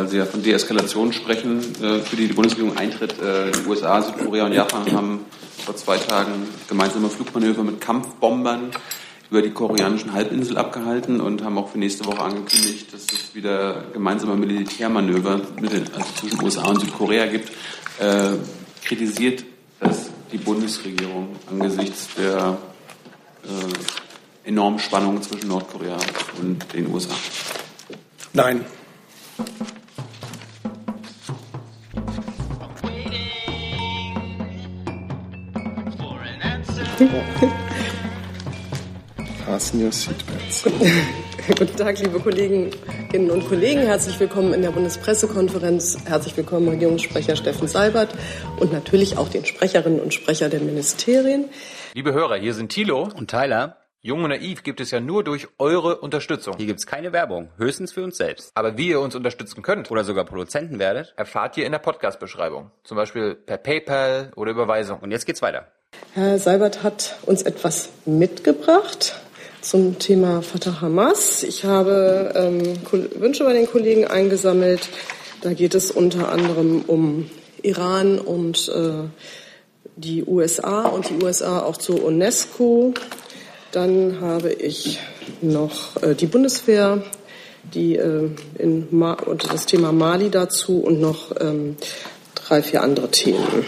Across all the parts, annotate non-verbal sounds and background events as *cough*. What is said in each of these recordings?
weil Sie ja von Deeskalation sprechen, äh, für die die Bundesregierung eintritt. Äh, die USA, Südkorea und Japan haben vor zwei Tagen gemeinsame Flugmanöver mit Kampfbombern über die koreanischen Halbinsel abgehalten und haben auch für nächste Woche angekündigt, dass es wieder gemeinsame Militärmanöver mit den, also zwischen USA und Südkorea gibt. Äh, kritisiert das die Bundesregierung angesichts der äh, enormen Spannung zwischen Nordkorea und den USA? Nein. *laughs* Fasten your seatbelts. *laughs* Guten Tag, liebe Kolleginnen und Kollegen. Herzlich willkommen in der Bundespressekonferenz. Herzlich willkommen, Regierungssprecher Steffen Seibert und natürlich auch den Sprecherinnen und Sprecher der Ministerien. Liebe Hörer, hier sind Thilo und Tyler. Jung und Naiv gibt es ja nur durch eure Unterstützung. Hier gibt's keine Werbung, höchstens für uns selbst. Aber wie ihr uns unterstützen könnt Oder sogar Produzenten werdet. erfahrt ihr in der Podcast-Beschreibung. Zum Beispiel per PayPal oder Überweisung. Und jetzt geht's weiter. Herr Seibert hat uns etwas mitgebracht zum Thema Fatah Hamas. Ich habe ähm, Wünsche bei den Kollegen eingesammelt. Da geht es unter anderem um Iran und äh, die USA und die USA auch zur UNESCO. Dann habe ich noch äh, die Bundeswehr, die äh, in Ma und das Thema Mali dazu und noch ähm, drei, vier andere Themen.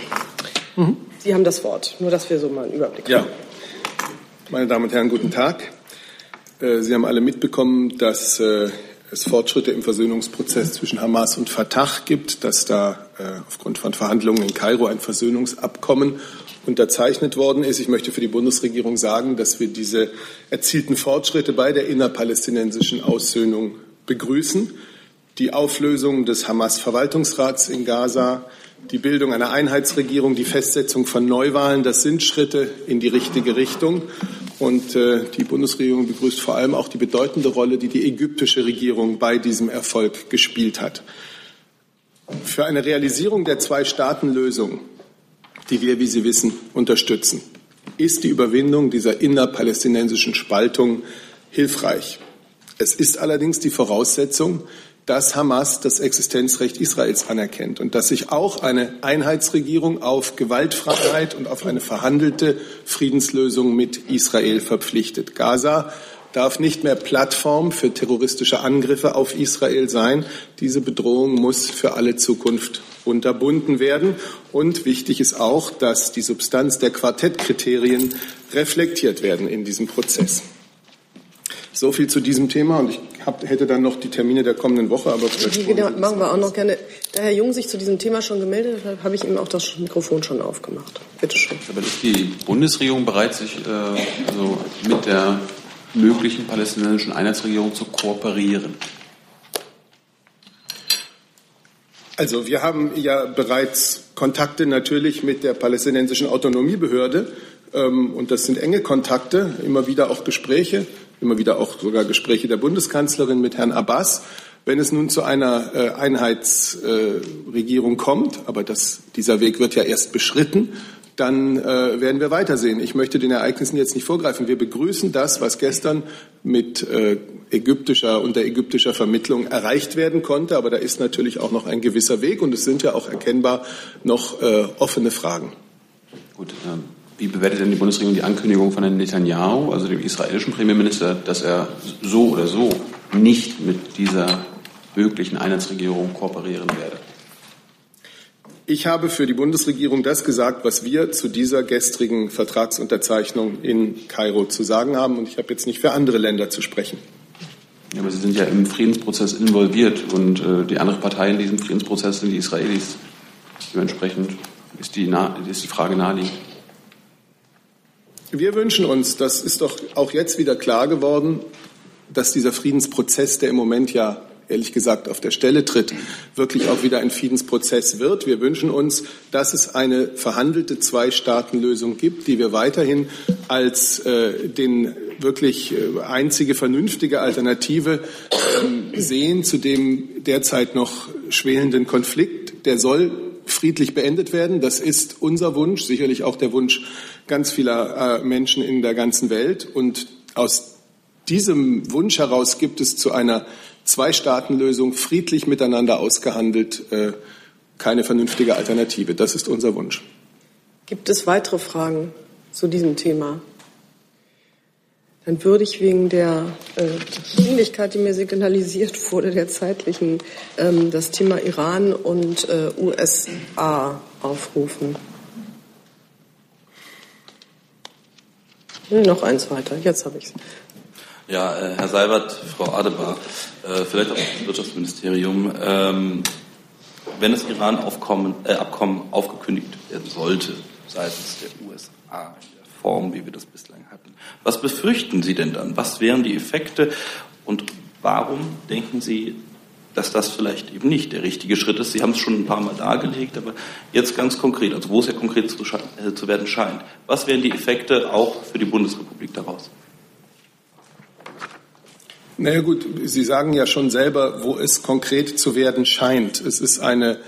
Sie haben das Wort, nur dass wir so mal einen Überblick Ja. haben. Meine Damen und Herren, guten Tag. Äh, Sie haben alle mitbekommen, dass äh, es Fortschritte im Versöhnungsprozess zwischen Hamas und Fatah gibt, dass da äh, aufgrund von Verhandlungen in Kairo ein Versöhnungsabkommen unterzeichnet worden ist. Ich möchte für die Bundesregierung sagen, dass wir diese erzielten Fortschritte bei der innerpalästinensischen Aussöhnung begrüßen. Die Auflösung des Hamas-Verwaltungsrats in Gaza, die Bildung einer Einheitsregierung, die Festsetzung von Neuwahlen, das sind Schritte in die richtige Richtung. Und äh, die Bundesregierung begrüßt vor allem auch die bedeutende Rolle, die die ägyptische Regierung bei diesem Erfolg gespielt hat. Für eine Realisierung der Zwei-Staaten-Lösung, die wir, wie Sie wissen, unterstützen, ist die Überwindung dieser innerpalästinensischen Spaltung hilfreich. Es ist allerdings die Voraussetzung, dass Hamas das Existenzrecht Israels anerkennt und dass sich auch eine Einheitsregierung auf Gewaltfreiheit und auf eine verhandelte Friedenslösung mit Israel verpflichtet. Gaza darf nicht mehr Plattform für terroristische Angriffe auf Israel sein. Diese Bedrohung muss für alle Zukunft unterbunden werden. Und wichtig ist auch, dass die Substanz der Quartettkriterien reflektiert werden in diesem Prozess. So viel zu diesem Thema und ich hab, hätte dann noch die Termine der kommenden Woche, aber vielleicht genau, machen wir auch noch gerne. Da Herr Jung sich zu diesem Thema schon gemeldet hat, habe ich ihm auch das Mikrofon schon aufgemacht. Bitte schön. Aber ist die Bundesregierung bereit, sich äh, also mit der möglichen palästinensischen Einheitsregierung zu kooperieren? Also wir haben ja bereits Kontakte natürlich mit der palästinensischen Autonomiebehörde ähm, und das sind enge Kontakte, immer wieder auch Gespräche, immer wieder auch sogar Gespräche der Bundeskanzlerin mit Herrn Abbas. Wenn es nun zu einer äh, Einheitsregierung kommt, aber das, dieser Weg wird ja erst beschritten, dann äh, werden wir weitersehen. Ich möchte den Ereignissen jetzt nicht vorgreifen. Wir begrüßen das, was gestern mit äh, ägyptischer unter ägyptischer Vermittlung erreicht werden konnte, aber da ist natürlich auch noch ein gewisser Weg und es sind ja auch erkennbar noch äh, offene Fragen. Gut, ähm, wie bewertet denn die Bundesregierung die Ankündigung von Herrn Netanyahu, also dem israelischen Premierminister, dass er so oder so nicht mit dieser möglichen Einheitsregierung kooperieren werde? Ich habe für die Bundesregierung das gesagt, was wir zu dieser gestrigen Vertragsunterzeichnung in Kairo zu sagen haben. Und ich habe jetzt nicht für andere Länder zu sprechen. Ja, aber Sie sind ja im Friedensprozess involviert und äh, die andere Partei in diesem Friedensprozess sind die Israelis. Dementsprechend ist die, ist die Frage naheliegend. Wir wünschen uns, das ist doch auch jetzt wieder klar geworden, dass dieser Friedensprozess, der im Moment ja ehrlich gesagt auf der Stelle tritt, wirklich auch wieder ein Friedensprozess wird. Wir wünschen uns, dass es eine verhandelte Zwei-Staaten-Lösung gibt, die wir weiterhin als äh, den wirklich äh, einzige vernünftige Alternative ähm, sehen zu dem derzeit noch schwelenden Konflikt. Der soll friedlich beendet werden. Das ist unser Wunsch, sicherlich auch der Wunsch ganz vieler äh, Menschen in der ganzen Welt. Und aus diesem Wunsch heraus gibt es zu einer Zwei-Staaten-Lösung friedlich miteinander ausgehandelt, äh, keine vernünftige Alternative. Das ist unser Wunsch. Gibt es weitere Fragen zu diesem Thema? Dann würde ich wegen der äh, die mir signalisiert wurde, der zeitlichen, ähm, das Thema Iran und äh, USA aufrufen. Nee, noch eins weiter. Jetzt habe ich es. Ja, äh, Herr Seibert, Frau Adebar, äh, vielleicht auch das Wirtschaftsministerium. Ähm, wenn das Iran-Abkommen äh, aufgekündigt werden sollte seitens der USA Form, wie wir das bislang hatten, was befürchten Sie denn dann? Was wären die Effekte und warum denken Sie, dass das vielleicht eben nicht der richtige Schritt ist? Sie haben es schon ein paar Mal dargelegt, aber jetzt ganz konkret, also wo es ja konkret zu, äh, zu werden scheint. Was wären die Effekte auch für die Bundesrepublik daraus? Naja gut, Sie sagen ja schon selber, wo es konkret zu werden scheint. Es ist eine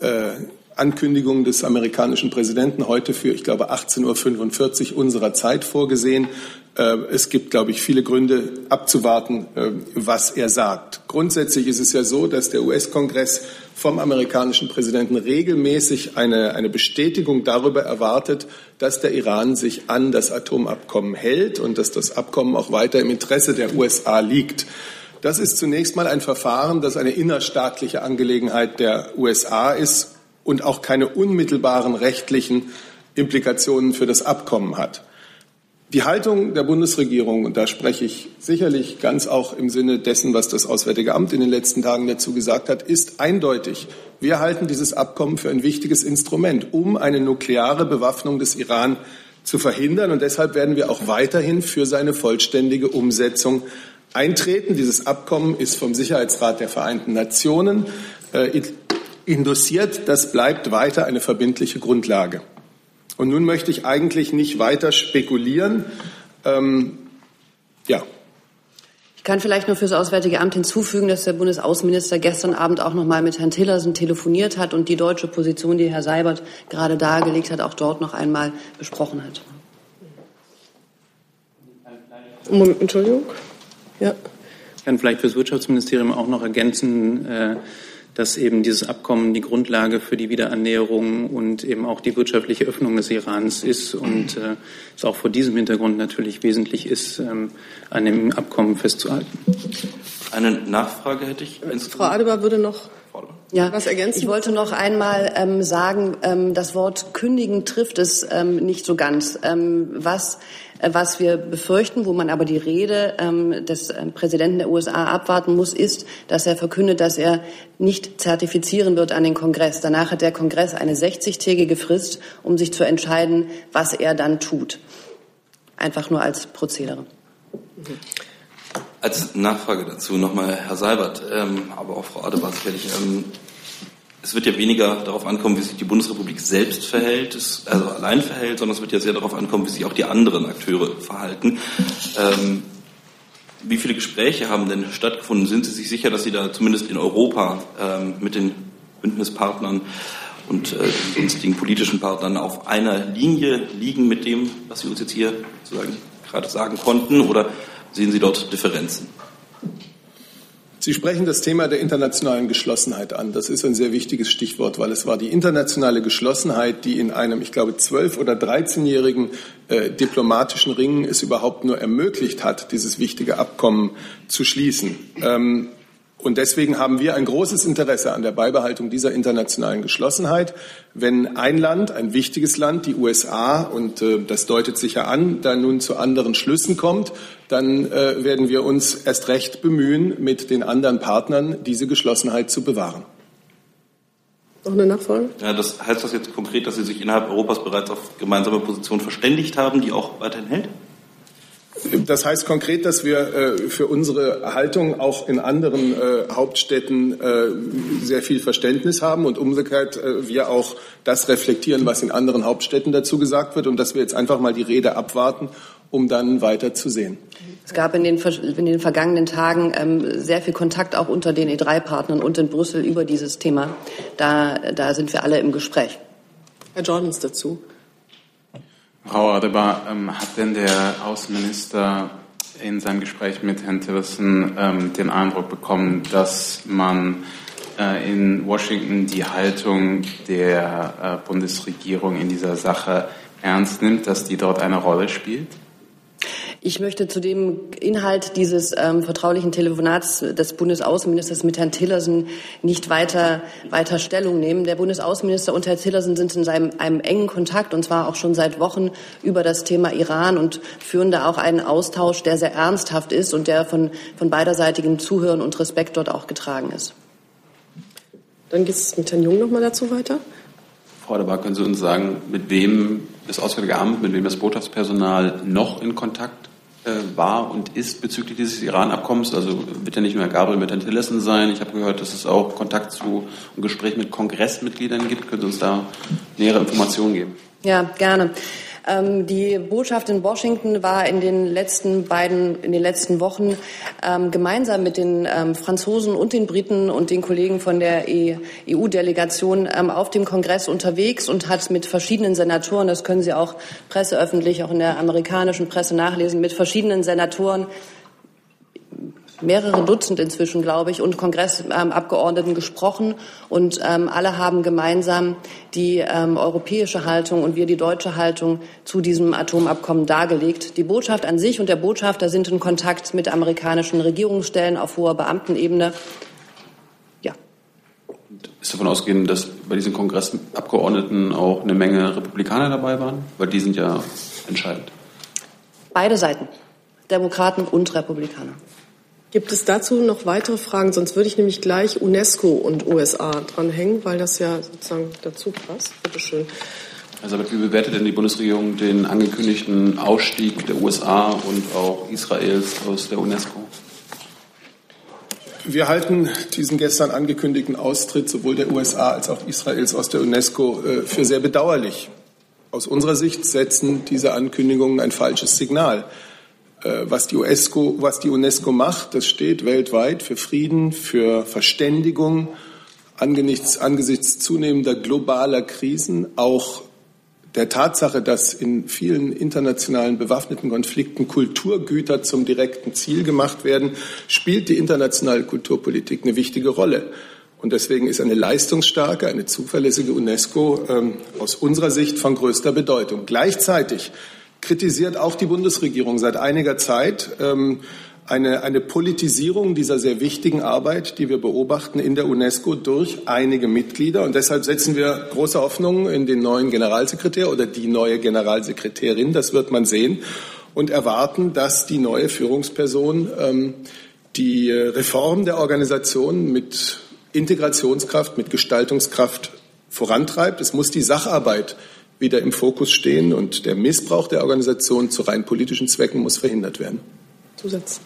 äh, Ankündigung des amerikanischen Präsidenten heute für, ich glaube, 18.45 Uhr unserer Zeit vorgesehen. Äh, es gibt, glaube ich, viele Gründe abzuwarten, äh, was er sagt. Grundsätzlich ist es ja so, dass der US-Kongress vom amerikanischen Präsidenten regelmäßig eine, eine Bestätigung darüber erwartet, dass der Iran sich an das Atomabkommen hält und dass das Abkommen auch weiter im Interesse der USA liegt. Das ist zunächst mal ein Verfahren, das eine innerstaatliche Angelegenheit der USA ist und auch keine unmittelbaren rechtlichen Implikationen für das Abkommen hat. Die Haltung der Bundesregierung, und da spreche ich sicherlich ganz auch im Sinne dessen, was das Auswärtige Amt in den letzten Tagen dazu gesagt hat, ist eindeutig. Wir halten dieses Abkommen für ein wichtiges Instrument, um eine nukleare Bewaffnung des Iran zu verhindern. Und deshalb werden wir auch weiterhin für seine vollständige Umsetzung eintreten. Dieses Abkommen ist vom Sicherheitsrat der Vereinten Nationen äh, induziert. Das bleibt weiter eine verbindliche Grundlage. Und nun möchte ich eigentlich nicht weiter spekulieren. Ähm, ja. Ich kann vielleicht nur für das Auswärtige Amt hinzufügen, dass der Bundesaußenminister gestern Abend auch noch mal mit Herrn Tillerson telefoniert hat und die deutsche Position, die Herr Seibert gerade dargelegt hat, auch dort noch einmal besprochen hat. Entschuldigung. Ja. Ich kann vielleicht für das Wirtschaftsministerium auch noch ergänzen, äh, dass eben dieses Abkommen die Grundlage für die Wiederannäherung und eben auch die wirtschaftliche Öffnung des Irans ist und äh, es auch vor diesem Hintergrund natürlich wesentlich ist, ähm, an dem Abkommen festzuhalten. Eine Nachfrage hätte ich. Frau Adebar würde noch ja, was ergänzen? Ich wollte noch einmal ähm, sagen, ähm, das Wort kündigen trifft es ähm, nicht so ganz. Ähm, was was wir befürchten, wo man aber die Rede ähm, des äh, Präsidenten der USA abwarten muss, ist, dass er verkündet, dass er nicht zertifizieren wird an den Kongress. Danach hat der Kongress eine 60-tägige Frist, um sich zu entscheiden, was er dann tut. Einfach nur als Prozedere. Als Nachfrage dazu nochmal Herr Seibert, ähm, aber auch Frau Adebar sicherlich. Es wird ja weniger darauf ankommen, wie sich die Bundesrepublik selbst verhält, also allein verhält, sondern es wird ja sehr darauf ankommen, wie sich auch die anderen Akteure verhalten. Ähm, wie viele Gespräche haben denn stattgefunden? Sind Sie sich sicher, dass Sie da zumindest in Europa ähm, mit den Bündnispartnern und äh, sonstigen politischen Partnern auf einer Linie liegen mit dem, was Sie uns jetzt hier sozusagen gerade sagen konnten? Oder sehen Sie dort Differenzen? Sie sprechen das Thema der internationalen Geschlossenheit an. Das ist ein sehr wichtiges Stichwort, weil es war die internationale Geschlossenheit, die in einem, ich glaube, zwölf- oder dreizehnjährigen äh, diplomatischen Ringen es überhaupt nur ermöglicht hat, dieses wichtige Abkommen zu schließen. Ähm, und deswegen haben wir ein großes Interesse an der Beibehaltung dieser internationalen Geschlossenheit. Wenn ein Land, ein wichtiges Land, die USA, und äh, das deutet sich ja an, da nun zu anderen Schlüssen kommt, dann äh, werden wir uns erst recht bemühen, mit den anderen Partnern diese Geschlossenheit zu bewahren. Noch eine Nachfrage? Ja, das heißt das jetzt konkret, dass Sie sich innerhalb Europas bereits auf gemeinsame Positionen verständigt haben, die auch weiterhin hält? Das heißt konkret, dass wir äh, für unsere Haltung auch in anderen äh, Hauptstädten äh, sehr viel Verständnis haben und umgekehrt äh, wir auch das reflektieren, was in anderen Hauptstädten dazu gesagt wird und dass wir jetzt einfach mal die Rede abwarten, um dann weiter zu sehen. Es gab in den, in den vergangenen Tagen ähm, sehr viel Kontakt auch unter den E3-Partnern und in Brüssel über dieses Thema. Da, da sind wir alle im Gespräch. Herr Jordans dazu. Frau Adebar, ähm, hat denn der Außenminister in seinem Gespräch mit Herrn Tillerson ähm, den Eindruck bekommen, dass man äh, in Washington die Haltung der äh, Bundesregierung in dieser Sache ernst nimmt, dass die dort eine Rolle spielt? Ich möchte zu dem Inhalt dieses ähm, vertraulichen Telefonats des Bundesaußenministers mit Herrn Tillerson nicht weiter, weiter Stellung nehmen. Der Bundesaußenminister und Herr Tillerson sind in seinem, einem engen Kontakt und zwar auch schon seit Wochen über das Thema Iran und führen da auch einen Austausch, der sehr ernsthaft ist und der von, von beiderseitigem Zuhören und Respekt dort auch getragen ist. Dann geht es mit Herrn Jung noch mal dazu weiter. Frau Adebar, können Sie uns sagen, mit wem das Auswärtige Amt, mit wem das Botschaftspersonal noch in Kontakt äh, war und ist bezüglich dieses Iran-Abkommens? Also wird ja nicht Herr Gabriel mit Tillerson sein. Ich habe gehört, dass es auch Kontakt zu und Gespräch mit Kongressmitgliedern gibt. Können Sie uns da nähere Informationen geben? Ja, gerne. Ähm, die Botschaft in Washington war in den letzten beiden, in den letzten Wochen ähm, gemeinsam mit den ähm, Franzosen und den Briten und den Kollegen von der EU-Delegation e ähm, auf dem Kongress unterwegs und hat mit verschiedenen Senatoren, das können Sie auch presseöffentlich, auch in der amerikanischen Presse nachlesen, mit verschiedenen Senatoren mehrere Dutzend inzwischen, glaube ich, und Kongressabgeordneten gesprochen. Und ähm, alle haben gemeinsam die ähm, europäische Haltung und wir die deutsche Haltung zu diesem Atomabkommen dargelegt. Die Botschaft an sich und der Botschafter sind in Kontakt mit amerikanischen Regierungsstellen auf hoher Beamtenebene. Ja. Ist davon ausgehen, dass bei diesen Kongressabgeordneten auch eine Menge Republikaner dabei waren? Weil die sind ja entscheidend. Beide Seiten. Demokraten und Republikaner. Gibt es dazu noch weitere Fragen? Sonst würde ich nämlich gleich UNESCO und USA dranhängen, weil das ja sozusagen dazu passt. Bitte schön. Also wie bewertet denn die Bundesregierung den angekündigten Ausstieg der USA und auch Israels aus der UNESCO? Wir halten diesen gestern angekündigten Austritt sowohl der USA als auch Israels aus der UNESCO äh, für sehr bedauerlich. Aus unserer Sicht setzen diese Ankündigungen ein falsches Signal. Äh, was die, UNESCO, was die UNESCO macht, das steht weltweit für Frieden, für Verständigung angesichts, angesichts zunehmender globaler Krisen, auch der Tatsache, dass in vielen internationalen bewaffneten Konflikten Kulturgüter zum direkten Ziel gemacht werden, spielt die internationale Kulturpolitik eine wichtige Rolle. Und deswegen ist eine leistungsstarke, eine zuverlässige UNESCO ähm, aus unserer Sicht von größter Bedeutung. Gleichzeitig kritisiert auch die Bundesregierung seit einiger Zeit ähm, eine, eine Politisierung dieser sehr wichtigen Arbeit, die wir beobachten in der UNESCO durch einige Mitglieder. Und deshalb setzen wir große Hoffnungen in den neuen Generalsekretär oder die neue Generalsekretärin. Das wird man sehen. Und erwarten, dass die neue Führungsperson ähm, die Reform der Organisation mit Integrationskraft, mit Gestaltungskraft vorantreibt. Es muss die Sacharbeit wieder im Fokus stehen und der Missbrauch der Organisation zu rein politischen Zwecken muss verhindert werden. Zusatz.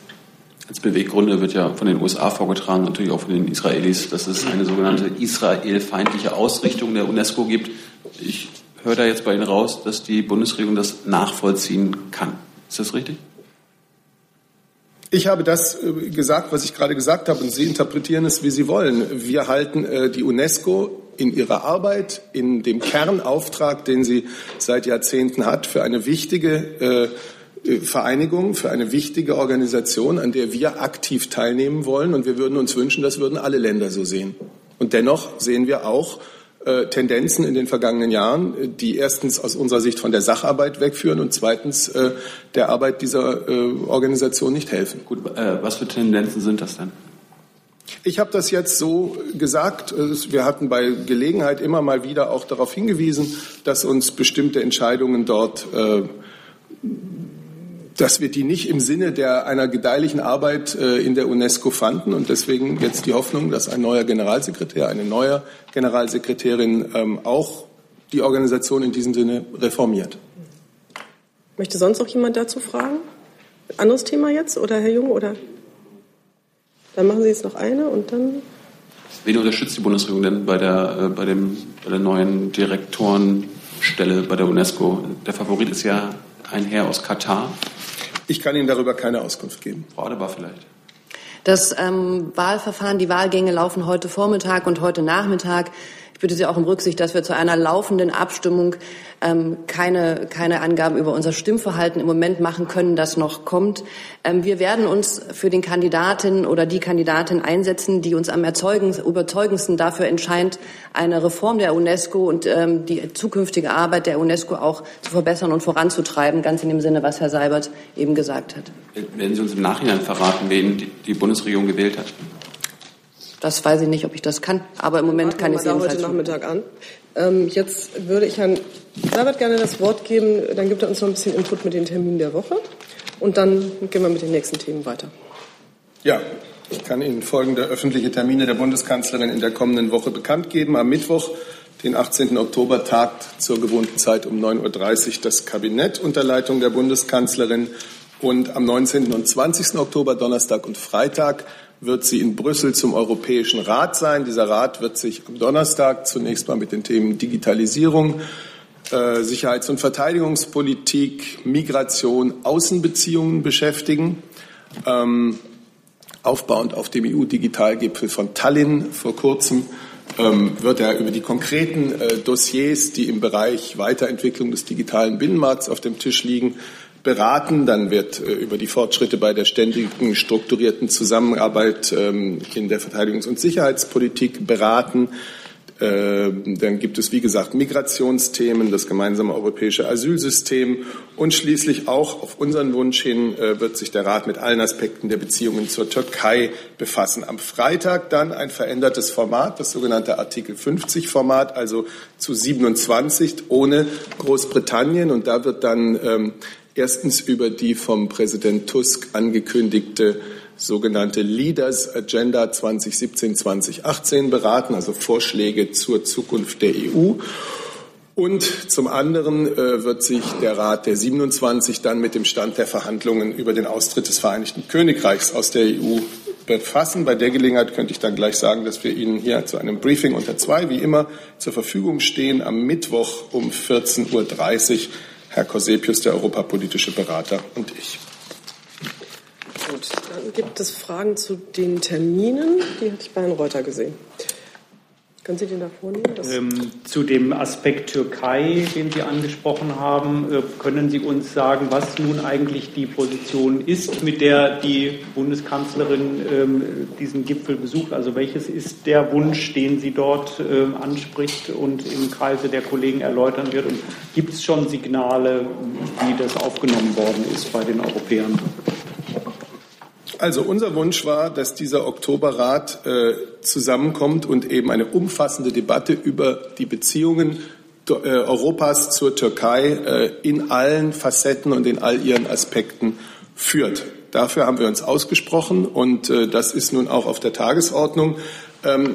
Als Beweggründe wird ja von den USA vorgetragen, natürlich auch von den Israelis, dass es eine sogenannte israelfeindliche Ausrichtung der UNESCO gibt. Ich höre da jetzt bei Ihnen raus, dass die Bundesregierung das nachvollziehen kann. Ist das richtig? Ich habe das äh, gesagt, was ich gerade gesagt habe, und Sie interpretieren es, wie Sie wollen. Wir halten äh, die UNESCO in ihrer Arbeit, in dem Kernauftrag, den sie seit Jahrzehnten hat, für eine wichtige äh, Vereinigung, für eine wichtige Organisation, an der wir aktiv teilnehmen wollen. Und wir würden uns wünschen, das würden alle Länder so sehen. Und dennoch sehen wir auch Tendenzen in den vergangenen Jahren, die erstens aus unserer Sicht von der Sacharbeit wegführen und zweitens äh, der Arbeit dieser äh, Organisation nicht helfen. Gut, äh, was für Tendenzen sind das denn? Ich habe das jetzt so gesagt. Wir hatten bei Gelegenheit immer mal wieder auch darauf hingewiesen, dass uns bestimmte Entscheidungen dort, äh, dass wir die nicht im Sinne der einer gedeihlichen Arbeit äh, in der UNESCO fanden und deswegen jetzt die Hoffnung, dass ein neuer Generalsekretär, eine neue Generalsekretärin ähm, auch die Organisation in diesem Sinne reformiert. Möchte sonst noch jemand dazu fragen? Anderes Thema jetzt oder Herr Jung oder? Dann machen Sie jetzt noch eine und dann. Wen unterstützt die Bundesregierung denn bei der, äh, bei, dem, bei der neuen Direktorenstelle bei der UNESCO? Der Favorit ist ja ein Herr aus Katar. Ich kann Ihnen darüber keine Auskunft geben. Frau Adebar vielleicht. Das ähm, Wahlverfahren, die Wahlgänge laufen heute Vormittag und heute Nachmittag bitte Sie auch um Rücksicht, dass wir zu einer laufenden Abstimmung ähm, keine, keine Angaben über unser Stimmverhalten im Moment machen können, das noch kommt. Ähm, wir werden uns für den Kandidatin oder die Kandidatin einsetzen, die uns am überzeugendsten dafür entscheidet, eine Reform der UNESCO und ähm, die zukünftige Arbeit der UNESCO auch zu verbessern und voranzutreiben, ganz in dem Sinne, was Herr Seibert eben gesagt hat. Werden Sie uns im Nachhinein verraten, wen die, die Bundesregierung gewählt hat? Das weiß ich nicht, ob ich das kann, aber im Moment kann ich es jedenfalls heute Nachmittag an. Ähm, jetzt würde ich Herrn Seibert gerne das Wort geben. Dann gibt er uns noch ein bisschen Input mit den Terminen der Woche. Und dann gehen wir mit den nächsten Themen weiter. Ja, ich kann Ihnen folgende öffentliche Termine der Bundeskanzlerin in der kommenden Woche bekannt geben. Am Mittwoch, den 18. Oktober, tagt zur gewohnten Zeit um 9.30 Uhr das Kabinett unter Leitung der Bundeskanzlerin. Und am 19. und 20. Oktober, Donnerstag und Freitag, wird sie in Brüssel zum Europäischen Rat sein. Dieser Rat wird sich am Donnerstag zunächst mal mit den Themen Digitalisierung, äh, Sicherheits- und Verteidigungspolitik, Migration, Außenbeziehungen beschäftigen. Ähm, aufbauend auf dem EU-Digitalgipfel von Tallinn vor kurzem ähm, wird er über die konkreten äh, Dossiers, die im Bereich Weiterentwicklung des digitalen Binnenmarkts auf dem Tisch liegen, beraten. Dann wird äh, über die Fortschritte bei der ständigen strukturierten Zusammenarbeit ähm, in der Verteidigungs- und Sicherheitspolitik beraten. Ähm, dann gibt es, wie gesagt, Migrationsthemen, das gemeinsame europäische Asylsystem und schließlich auch auf unseren Wunsch hin äh, wird sich der Rat mit allen Aspekten der Beziehungen zur Türkei befassen. Am Freitag dann ein verändertes Format, das sogenannte Artikel 50 Format, also zu 27 ohne Großbritannien. Und da wird dann ähm, Erstens über die vom Präsident Tusk angekündigte sogenannte Leaders Agenda 2017-2018 beraten, also Vorschläge zur Zukunft der EU. Und zum anderen äh, wird sich der Rat der 27 dann mit dem Stand der Verhandlungen über den Austritt des Vereinigten Königreichs aus der EU befassen. Bei der Gelegenheit könnte ich dann gleich sagen, dass wir Ihnen hier zu einem Briefing unter zwei, wie immer, zur Verfügung stehen am Mittwoch um 14.30 Uhr Herr Corsepius, der europapolitische Berater, und ich. Gut, dann gibt es Fragen zu den Terminen. Die hatte ich bei Herrn Reuter gesehen. Können Sie den da vornehmen? Ähm, zu dem Aspekt Türkei, den Sie angesprochen haben, äh, können Sie uns sagen, was nun eigentlich die Position ist, mit der die Bundeskanzlerin ähm, diesen Gipfel besucht? Also welches ist der Wunsch, den sie dort ähm, anspricht und im Kreise der Kollegen erläutern wird? Und gibt es schon Signale, wie das aufgenommen worden ist bei den Europäern? Also unser Wunsch war, dass dieser Oktoberrat äh, zusammenkommt und eben eine umfassende Debatte über die Beziehungen äh, Europas zur Türkei äh, in allen Facetten und in all ihren Aspekten führt. Dafür haben wir uns ausgesprochen und äh, das ist nun auch auf der Tagesordnung. Ähm,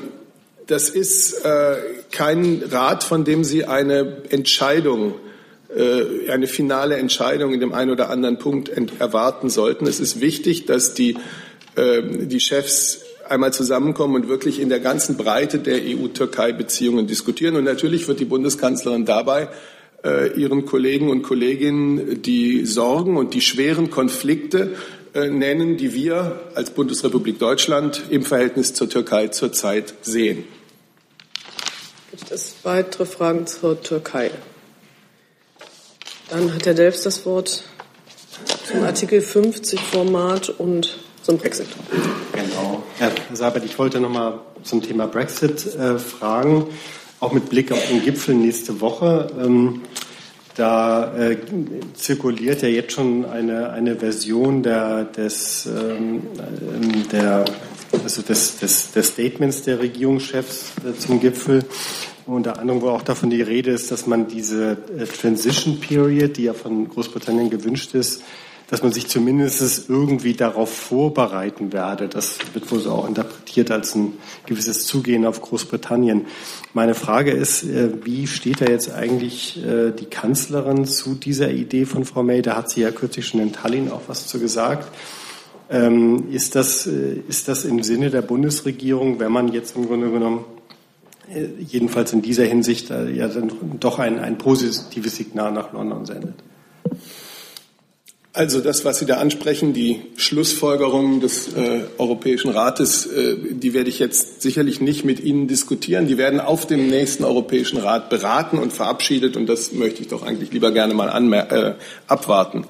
das ist kein Rat, von dem Sie eine Entscheidung eine finale Entscheidung in dem einen oder anderen Punkt erwarten sollten. Es ist wichtig, dass die, äh, die Chefs einmal zusammenkommen und wirklich in der ganzen Breite der EU-Türkei-Beziehungen diskutieren. Und natürlich wird die Bundeskanzlerin dabei äh, ihren Kollegen und Kolleginnen die Sorgen und die schweren Konflikte nennen, die wir als Bundesrepublik Deutschland im Verhältnis zur Türkei zurzeit sehen. Gibt es weitere Fragen zur Türkei? Dann hat Herr Delfs das Wort zum Artikel 50 Format und zum Brexit. Genau. Herr Sabat, ich wollte noch mal zum Thema Brexit äh, fragen, auch mit Blick auf den Gipfel nächste Woche. Ähm, da äh, zirkuliert ja jetzt schon eine, eine Version der, des, ähm, ähm der, also des, des, des Statements der Regierungschefs äh, zum Gipfel, unter anderem, wo auch davon die Rede ist, dass man diese äh, Transition Period, die ja von Großbritannien gewünscht ist, dass man sich zumindest irgendwie darauf vorbereiten werde. Das wird wohl so auch interpretiert als ein gewisses Zugehen auf Großbritannien. Meine Frage ist, äh, wie steht da jetzt eigentlich äh, die Kanzlerin zu dieser Idee von Frau May? Da hat sie ja kürzlich schon in Tallinn auch was zu gesagt. Ähm, ist das, ist das im Sinne der Bundesregierung, wenn man jetzt im Grunde genommen äh, jedenfalls in dieser Hinsicht äh, ja dann doch ein, ein positives Signal nach London sendet. Also das, was Sie da ansprechen, die Schlussfolgerungen des äh, Europäischen Rates, äh, die werde ich jetzt sicherlich nicht mit Ihnen diskutieren. Die werden auf dem nächsten Europäischen Rat beraten und verabschiedet und das möchte ich doch eigentlich lieber gerne mal äh, abwarten.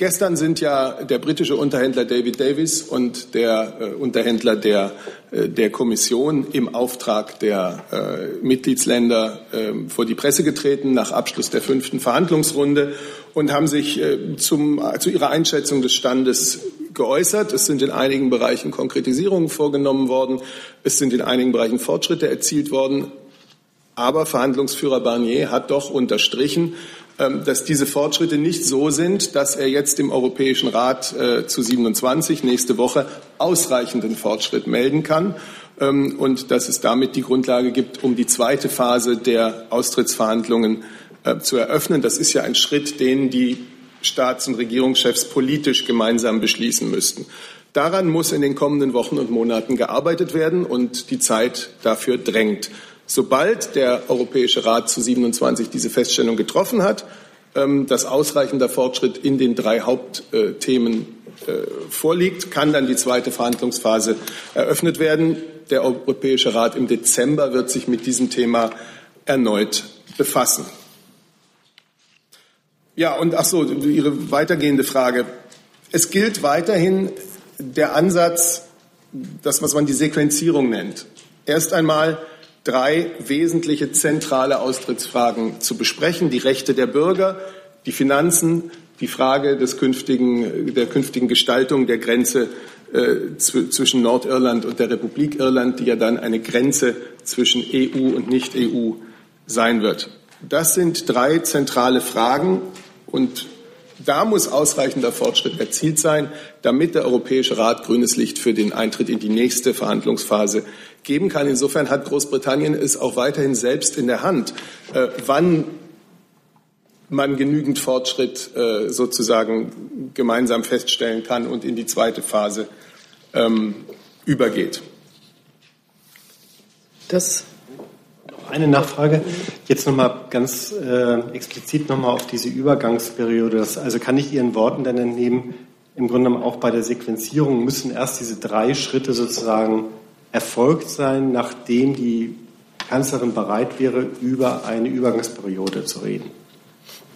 Gestern sind ja der britische Unterhändler David Davis und der äh, Unterhändler der, äh, der Kommission im Auftrag der äh, Mitgliedsländer ähm, vor die Presse getreten nach Abschluss der fünften Verhandlungsrunde und haben sich äh, zum, zu ihrer Einschätzung des Standes geäußert. Es sind in einigen Bereichen Konkretisierungen vorgenommen worden. Es sind in einigen Bereichen Fortschritte erzielt worden. Aber Verhandlungsführer Barnier hat doch unterstrichen, ähm, dass diese Fortschritte nicht so sind, dass er jetzt im Europäischen Rat äh, zu 27 nächste Woche ausreichenden Fortschritt melden kann ähm, und dass es damit die Grundlage gibt, um die zweite Phase der Austrittsverhandlungen äh, zu eröffnen. Das ist ja ein Schritt, den die Staats- und Regierungschefs politisch gemeinsam beschließen müssten. Daran muss in den kommenden Wochen und Monaten gearbeitet werden und die Zeit dafür drängt. Sobald der Europäische Rat zu 27 diese Feststellung getroffen hat, ähm, dass ausreichender Fortschritt in den drei Hauptthemen äh, vorliegt, kann dann die zweite Verhandlungsphase eröffnet werden. Der Europäische Rat im Dezember wird sich mit diesem Thema erneut befassen. Ja, und ach so, Ihre weitergehende Frage. Es gilt weiterhin der Ansatz, das, was man die Sequenzierung nennt. Erst einmal drei wesentliche zentrale Austrittsfragen zu besprechen. Die Rechte der Bürger, die Finanzen, die Frage des künftigen, der künftigen Gestaltung der Grenze äh, zwischen Nordirland und der Republik Irland, die ja dann eine Grenze zwischen EU und Nicht-EU sein wird. Das sind drei zentrale Fragen und da muss ausreichender Fortschritt erzielt sein, damit der Europäische Rat grünes Licht für den Eintritt in die nächste Verhandlungsphase geben kann. Insofern hat Großbritannien es auch weiterhin selbst in der Hand, äh, wann man genügend Fortschritt äh, sozusagen gemeinsam feststellen kann und in die zweite Phase ähm, übergeht. Das eine Nachfrage. Jetzt nochmal ganz äh, explizit nochmal auf diese Übergangsperiode. Das, also kann ich Ihren Worten dann entnehmen, im Grunde genommen auch bei der Sequenzierung müssen erst diese drei Schritte sozusagen erfolgt sein, nachdem die Kanzlerin bereit wäre, über eine Übergangsperiode zu reden.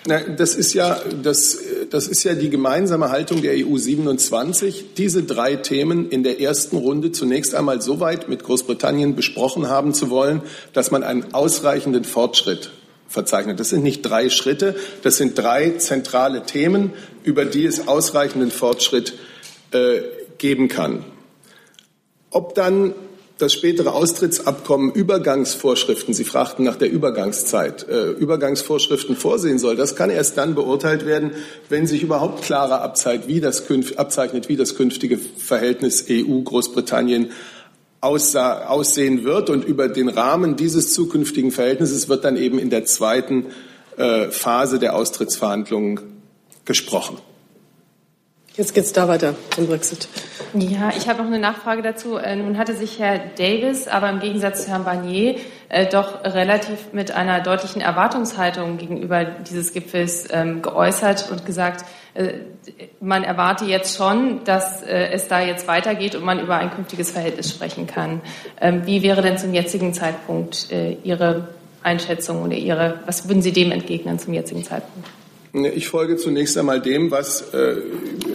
Na, das ist ja, das, das ist ja die gemeinsame Haltung der EU 27, diese drei Themen in der ersten Runde zunächst einmal so weit mit Großbritannien besprochen haben zu wollen, dass man einen ausreichenden Fortschritt verzeichnet. Das sind nicht drei Schritte, das sind drei zentrale Themen, über die es ausreichenden Fortschritt äh, geben kann. Ob dann das spätere Austrittsabkommen Übergangsvorschriften, Sie fragten nach der Übergangszeit, äh, Übergangsvorschriften vorsehen soll, das kann erst dann beurteilt werden, wenn sich überhaupt klarer abzeichnet, wie das, abzeichnet, wie das künftige Verhältnis EU-Großbritannien aussehen wird. Und über den Rahmen dieses zukünftigen Verhältnisses wird dann eben in der zweiten äh, Phase der Austrittsverhandlungen gesprochen. Jetzt geht es da weiter zum Brexit. Ja, ich habe noch eine Nachfrage dazu. Äh, nun hatte sich Herr Davis aber im Gegensatz zu Herrn Barnier äh, doch relativ mit einer deutlichen Erwartungshaltung gegenüber dieses Gipfels ähm, geäußert und gesagt, äh, man erwarte jetzt schon, dass äh, es da jetzt weitergeht und man über ein künftiges Verhältnis sprechen kann. Ähm, wie wäre denn zum jetzigen Zeitpunkt äh, Ihre Einschätzung oder Ihre, was würden Sie dem entgegnen zum jetzigen Zeitpunkt? Ich folge zunächst einmal dem, was äh,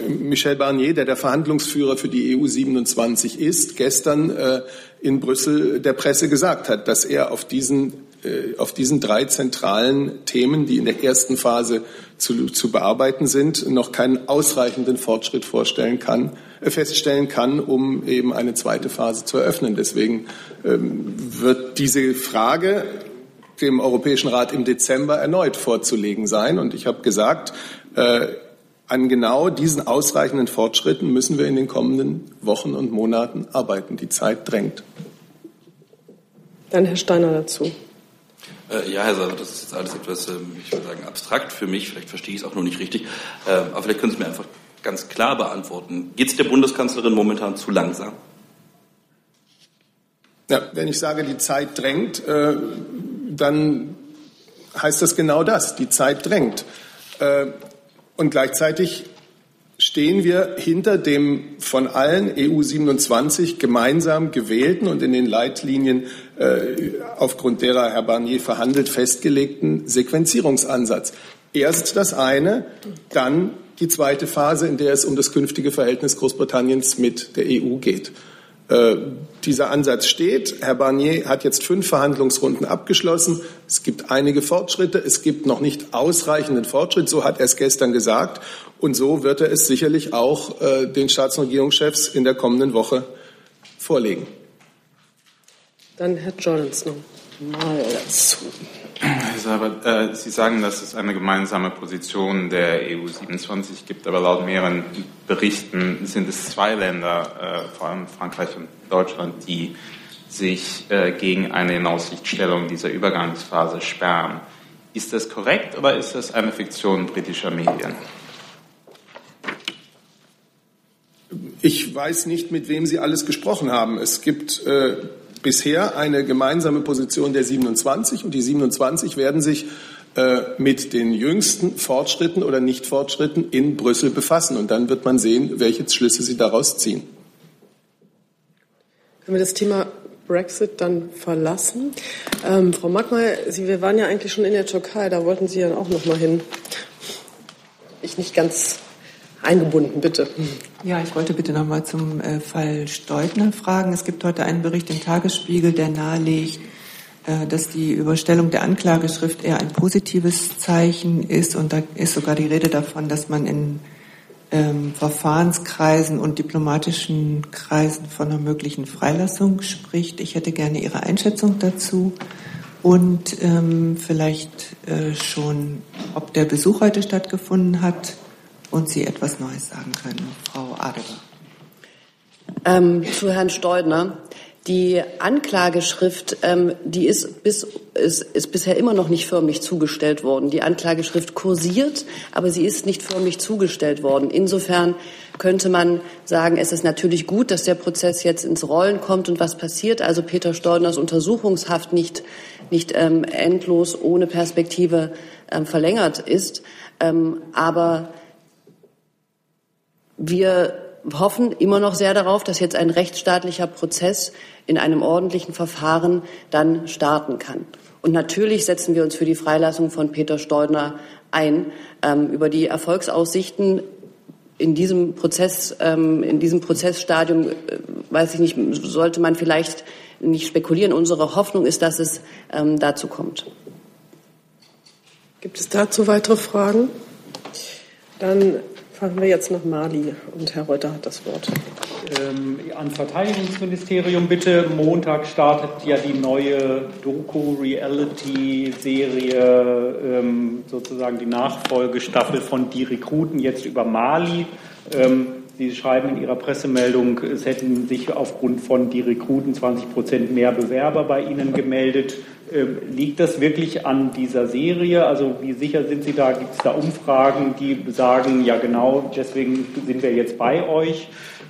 Michel Barnier, der der Verhandlungsführer für die EU 27 ist, gestern äh, in Brüssel der Presse gesagt hat, dass er auf diesen, äh, auf diesen drei zentralen Themen, die in der ersten Phase zu, zu bearbeiten sind, noch keinen ausreichenden Fortschritt vorstellen kann, feststellen kann, um eben eine zweite Phase zu eröffnen. Deswegen ähm, wird diese Frage dem Europäischen Rat im Dezember erneut vorzulegen sein. Und ich habe gesagt, äh, an genau diesen ausreichenden Fortschritten müssen wir in den kommenden Wochen und Monaten arbeiten. Die Zeit drängt. Dann Herr Steiner dazu. Äh, ja, Herr Sauer, das ist jetzt alles etwas, ähm, ich würde sagen, abstrakt für mich. Vielleicht verstehe ich es auch noch nicht richtig. Äh, aber vielleicht können Sie mir einfach ganz klar beantworten. Geht es der Bundeskanzlerin momentan zu langsam? Ja, wenn ich sage, die Zeit drängt, äh, dann heißt das genau das. Die Zeit drängt. Äh, Und gleichzeitig stehen wir hinter dem von allen EU 27 gemeinsam gewählten und in den Leitlinien äh, aufgrund derer Herr Barnier verhandelt festgelegten Sequenzierungsansatz. Erst das eine, dann die zweite Phase, in der es um das künftige Verhältnis Großbritanniens mit der EU geht. Äh, dieser Ansatz steht. Herr Barnier hat jetzt fünf Verhandlungsrunden abgeschlossen. Es gibt einige Fortschritte. Es gibt noch nicht ausreichenden Fortschritt. So hat er es gestern gesagt. Und so wird er es sicherlich auch äh, den Staats- und Regierungschefs in der kommenden Woche vorlegen. Dann Herr Jones noch mal dazu. Herr Sabat, äh, Sie sagen, dass es eine gemeinsame Position der EU 27 gibt, aber laut mehreren Berichten sind es zwei Länder, äh, vor allem Frankreich und Deutschland, die sich äh, gegen eine Inaussichtstellung dieser Übergangsphase sperren. Ist das korrekt oder ist das eine Fiktion britischer Medien? Ich weiß nicht, mit wem Sie alles gesprochen haben. Es gibt äh, bisher eine gemeinsame Position der 27 und die 27 werden sich äh, mit den jüngsten Fortschritten oder Nichtfortschritten in Brüssel befassen. Und dann wird man sehen, welche Schlüsse sie daraus ziehen. Können wir das Thema Brexit dann verlassen? Ähm, Frau Magmeier, Sie, wir waren ja eigentlich schon in der Türkei, da wollten Sie ja auch noch mal hin. Ich nicht ganz eingebunden, bitte. Ja, ich wollte bitte noch mal zum äh, Fall Steutner fragen. Es gibt heute einen Bericht im Tagesspiegel, der nahelegt, äh, dass die Überstellung der Anklageschrift eher ein positives Zeichen ist. Und da ist sogar die Rede davon, dass man in ähm, Verfahrenskreisen und diplomatischen Kreisen von einer möglichen Freilassung spricht. Ich hätte gerne Ihre Einschätzung dazu und ähm, vielleicht äh, schon, ob der Besuch heute stattgefunden hat und Sie etwas Neues sagen können, Frau Adeber. Ähm, zu Herrn Steudner. Die Anklageschrift, ähm, die ist, bis, ist, ist bisher immer noch nicht förmlich zugestellt worden. Die Anklageschrift kursiert, aber sie ist nicht förmlich zugestellt worden. Insofern könnte man sagen, es ist natürlich gut, dass der Prozess jetzt ins Rollen kommt und was passiert. Also Peter Steudners Untersuchungshaft nicht, nicht ähm, endlos ohne Perspektive ähm, verlängert ist. Ähm, aber wir hoffen immer noch sehr darauf, dass jetzt ein rechtsstaatlicher Prozess in einem ordentlichen Verfahren dann starten kann. Und natürlich setzen wir uns für die Freilassung von Peter Steudner ein. Ähm, über die Erfolgsaussichten in diesem Prozess, ähm, in diesem Prozessstadium, äh, weiß ich nicht, sollte man vielleicht nicht spekulieren. Unsere Hoffnung ist, dass es ähm, dazu kommt. Gibt es dazu weitere Fragen? Dann Fangen wir jetzt nach Mali und Herr Reuter hat das Wort. Ähm, ans Verteidigungsministerium bitte. Montag startet ja die neue Doku-Reality-Serie, ähm, sozusagen die Nachfolgestaffel von Die Rekruten jetzt über Mali. Ähm, Sie schreiben in Ihrer Pressemeldung, es hätten sich aufgrund von Die Rekruten 20 Prozent mehr Bewerber bei Ihnen gemeldet. Ähm, liegt das wirklich an dieser Serie? Also wie sicher sind Sie da? Gibt es da Umfragen, die sagen, ja genau, deswegen sind wir jetzt bei euch?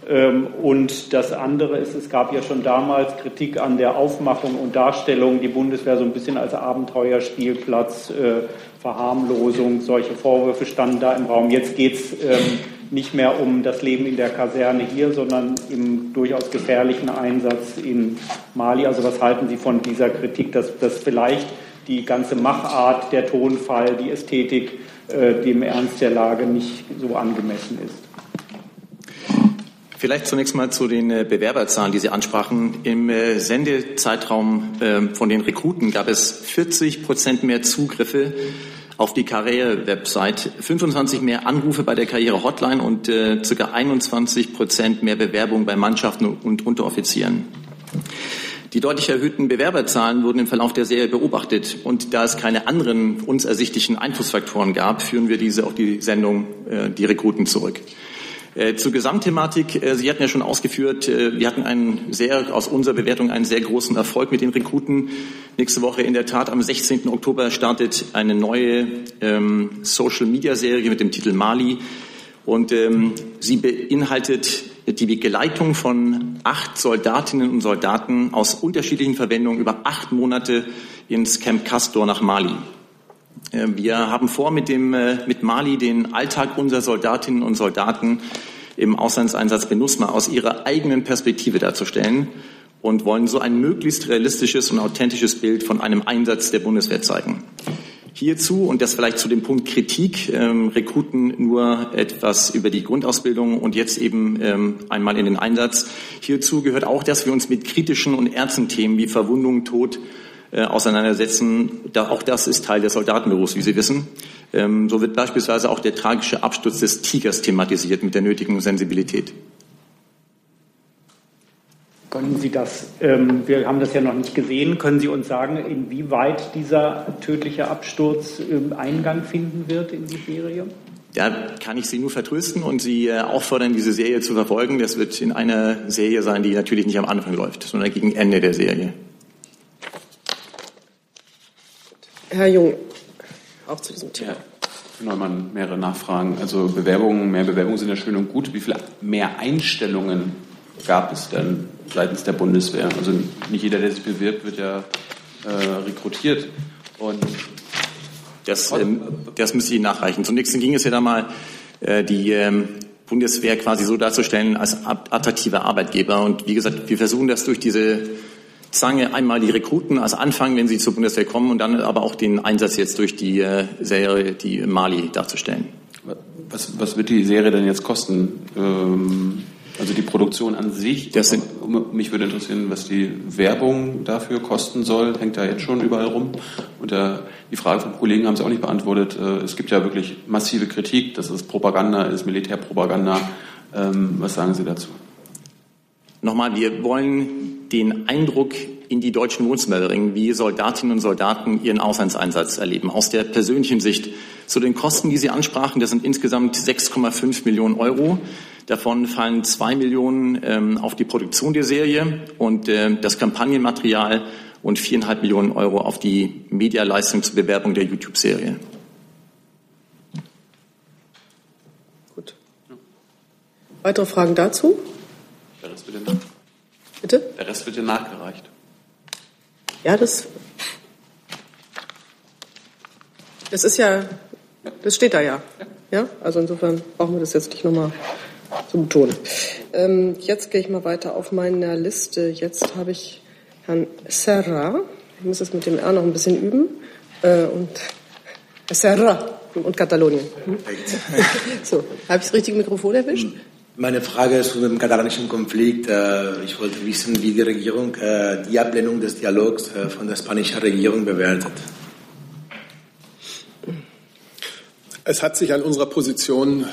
Ähm, und das andere ist, es gab ja schon damals Kritik an der Aufmachung und Darstellung, die Bundeswehr so ein bisschen als Abenteuerspielplatz, äh, Verharmlosung, solche Vorwürfe standen da im Raum. Jetzt geht es ähm, nicht mehr um das Leben in der Kaserne hier, sondern im durchaus gefährlichen Einsatz in Mali. Also was halten Sie von dieser Kritik, dass, dass vielleicht die ganze Machart, der Tonfall, die Ästhetik äh, dem Ernst der Lage nicht so angemessen ist? Vielleicht zunächst mal zu den äh, Bewerberzahlen, die Sie ansprachen. Im äh, Sendezeitraum ähm, von den Rekruten gab es 40 Prozent mehr Zugriffe auf die Karriere-Website 25 mehr Anrufe bei der Karriere-Hotline und äh, ca. 21 Prozent mehr Bewerbungen bei Mannschaften und Unteroffizieren. Die deutlich erhöhten Bewerberzahlen wurden im Verlauf der Serie beobachtet. Und da es keine anderen uns ersichtlichen Einflussfaktoren gab, führen wir diese auf die Sendung äh, Die Rekruten zurück. Äh, zur Gesamtthematik, äh, Sie hatten ja schon ausgeführt, äh, wir hatten einen sehr, aus unserer Bewertung einen sehr großen Erfolg mit den Rekruten. Nächste Woche in der Tat am 16. Oktober startet eine neue ähm, Social-Media-Serie mit dem Titel Mali. Und ähm, sie beinhaltet die Begleitung von acht Soldatinnen und Soldaten aus unterschiedlichen Verwendungen über acht Monate ins Camp Castor nach Mali. Äh, wir haben vor, mit, dem, äh, mit Mali den Alltag unserer Soldatinnen und Soldaten im Auslandseinsatz BENUSMA aus ihrer eigenen Perspektive darzustellen und wollen so ein möglichst realistisches und authentisches Bild von einem Einsatz der Bundeswehr zeigen. Hierzu, und das vielleicht zu dem Punkt Kritik, ähm, Rekruten nur etwas über die Grundausbildung und jetzt eben ähm, einmal in den Einsatz. Hierzu gehört auch, dass wir uns mit kritischen und ernsten Themen wie Verwundung, Tod äh, auseinandersetzen. Da, auch das ist Teil des Soldatenberufs, wie Sie wissen. Ähm, so wird beispielsweise auch der tragische Absturz des Tigers thematisiert mit der nötigen Sensibilität. Können Sie das, ähm, wir haben das ja noch nicht gesehen, können Sie uns sagen, inwieweit dieser tödliche Absturz ähm, Eingang finden wird in die Serie? Da kann ich Sie nur vertrösten und Sie äh, auffordern, diese Serie zu verfolgen. Das wird in einer Serie sein, die natürlich nicht am Anfang läuft, sondern gegen Ende der Serie. Herr Jung, auch zu diesem Thema. Ja. Neumann, mehrere Nachfragen. Also Bewerbungen, mehr Bewerbungen sind ja schön und gut. Wie viele mehr Einstellungen gab es denn seitens der Bundeswehr? Also nicht jeder, der sich bewirbt, wird ja äh, rekrutiert. Und das, ähm, das müsste ich nachreichen. Zunächst ging es ja da mal, äh, die ähm, Bundeswehr quasi so darzustellen als attraktiver Arbeitgeber. Und wie gesagt, wir versuchen das durch diese Zange einmal die Rekruten als Anfang, wenn sie zur Bundeswehr kommen, und dann aber auch den Einsatz jetzt durch die äh, Serie, die Mali darzustellen. Was, was wird die Serie denn jetzt kosten? Ähm, also die Produktion an sich. Das sind, mich würde interessieren, was die Werbung dafür kosten soll. Hängt da jetzt schon überall rum. Und der, äh, die Frage vom Kollegen haben Sie auch nicht beantwortet. Äh, es gibt ja wirklich massive Kritik, dass es Propaganda ist, Militärpropaganda. Ähm, was sagen Sie dazu? Nochmal, wir wollen den Eindruck in die deutschen Wohnzimmer bringen, wie Soldatinnen und Soldaten ihren Auslandseinsatz erleben, aus der persönlichen Sicht. Zu den Kosten, die Sie ansprachen, das sind insgesamt 6,5 Millionen Euro. Davon fallen zwei Millionen ähm, auf die Produktion der Serie und äh, das Kampagnenmaterial und viereinhalb Millionen Euro auf die Medialeistung zur Bewerbung der YouTube-Serie. Gut. Weitere Fragen dazu? Der Rest wird ja, Bitte? Der Rest wird ja nachgereicht. Ja, das, das ist ja, das steht da ja. Ja, also insofern brauchen wir das jetzt nicht nochmal zu betonen. Ähm, jetzt gehe ich mal weiter auf meiner Liste. Jetzt habe ich Herrn Serra. Ich muss das mit dem R noch ein bisschen üben. Äh, und Serra und Katalonien. Hm? *laughs* so, habe ich das richtige Mikrofon erwischt? Meine Frage ist zu dem katalanischen Konflikt. Äh, ich wollte wissen, wie die Regierung äh, die Ablehnung des Dialogs äh, von der spanischen Regierung bewertet. Es hat sich an unserer Position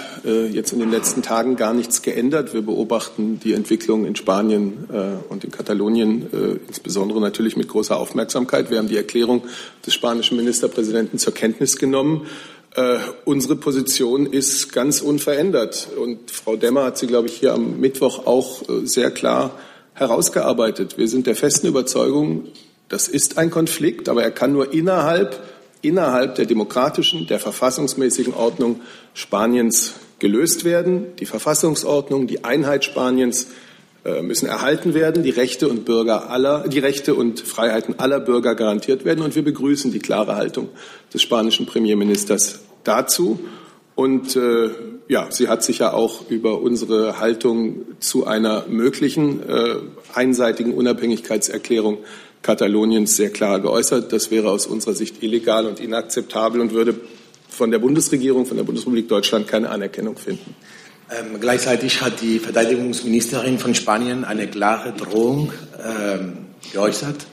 jetzt in den letzten Tagen gar nichts geändert. Wir beobachten die Entwicklung in Spanien und in Katalonien insbesondere natürlich mit großer Aufmerksamkeit. Wir haben die Erklärung des spanischen Ministerpräsidenten zur Kenntnis genommen. Äh, unsere Position ist ganz unverändert. Und Frau Demmer hat sie, glaube ich, hier am Mittwoch auch äh, sehr klar herausgearbeitet. Wir sind der festen Überzeugung, das ist ein Konflikt, aber er kann nur innerhalb, innerhalb der demokratischen, der verfassungsmäßigen Ordnung Spaniens gelöst werden. Die Verfassungsordnung, die Einheit Spaniens äh, müssen erhalten werden, die Rechte und Bürger aller, die Rechte und Freiheiten aller Bürger garantiert werden. Und wir begrüßen die klare Haltung des spanischen Premierministers dazu. Und äh, ja, sie hat sich ja auch über unsere Haltung zu einer möglichen äh, einseitigen Unabhängigkeitserklärung Kataloniens sehr klar geäußert. Das wäre aus unserer Sicht illegal und inakzeptabel und würde von der Bundesregierung, von der Bundesrepublik Deutschland keine Anerkennung finden. Ähm, gleichzeitig hat die Verteidigungsministerin von Spanien eine klare Drohung ähm, geäußert.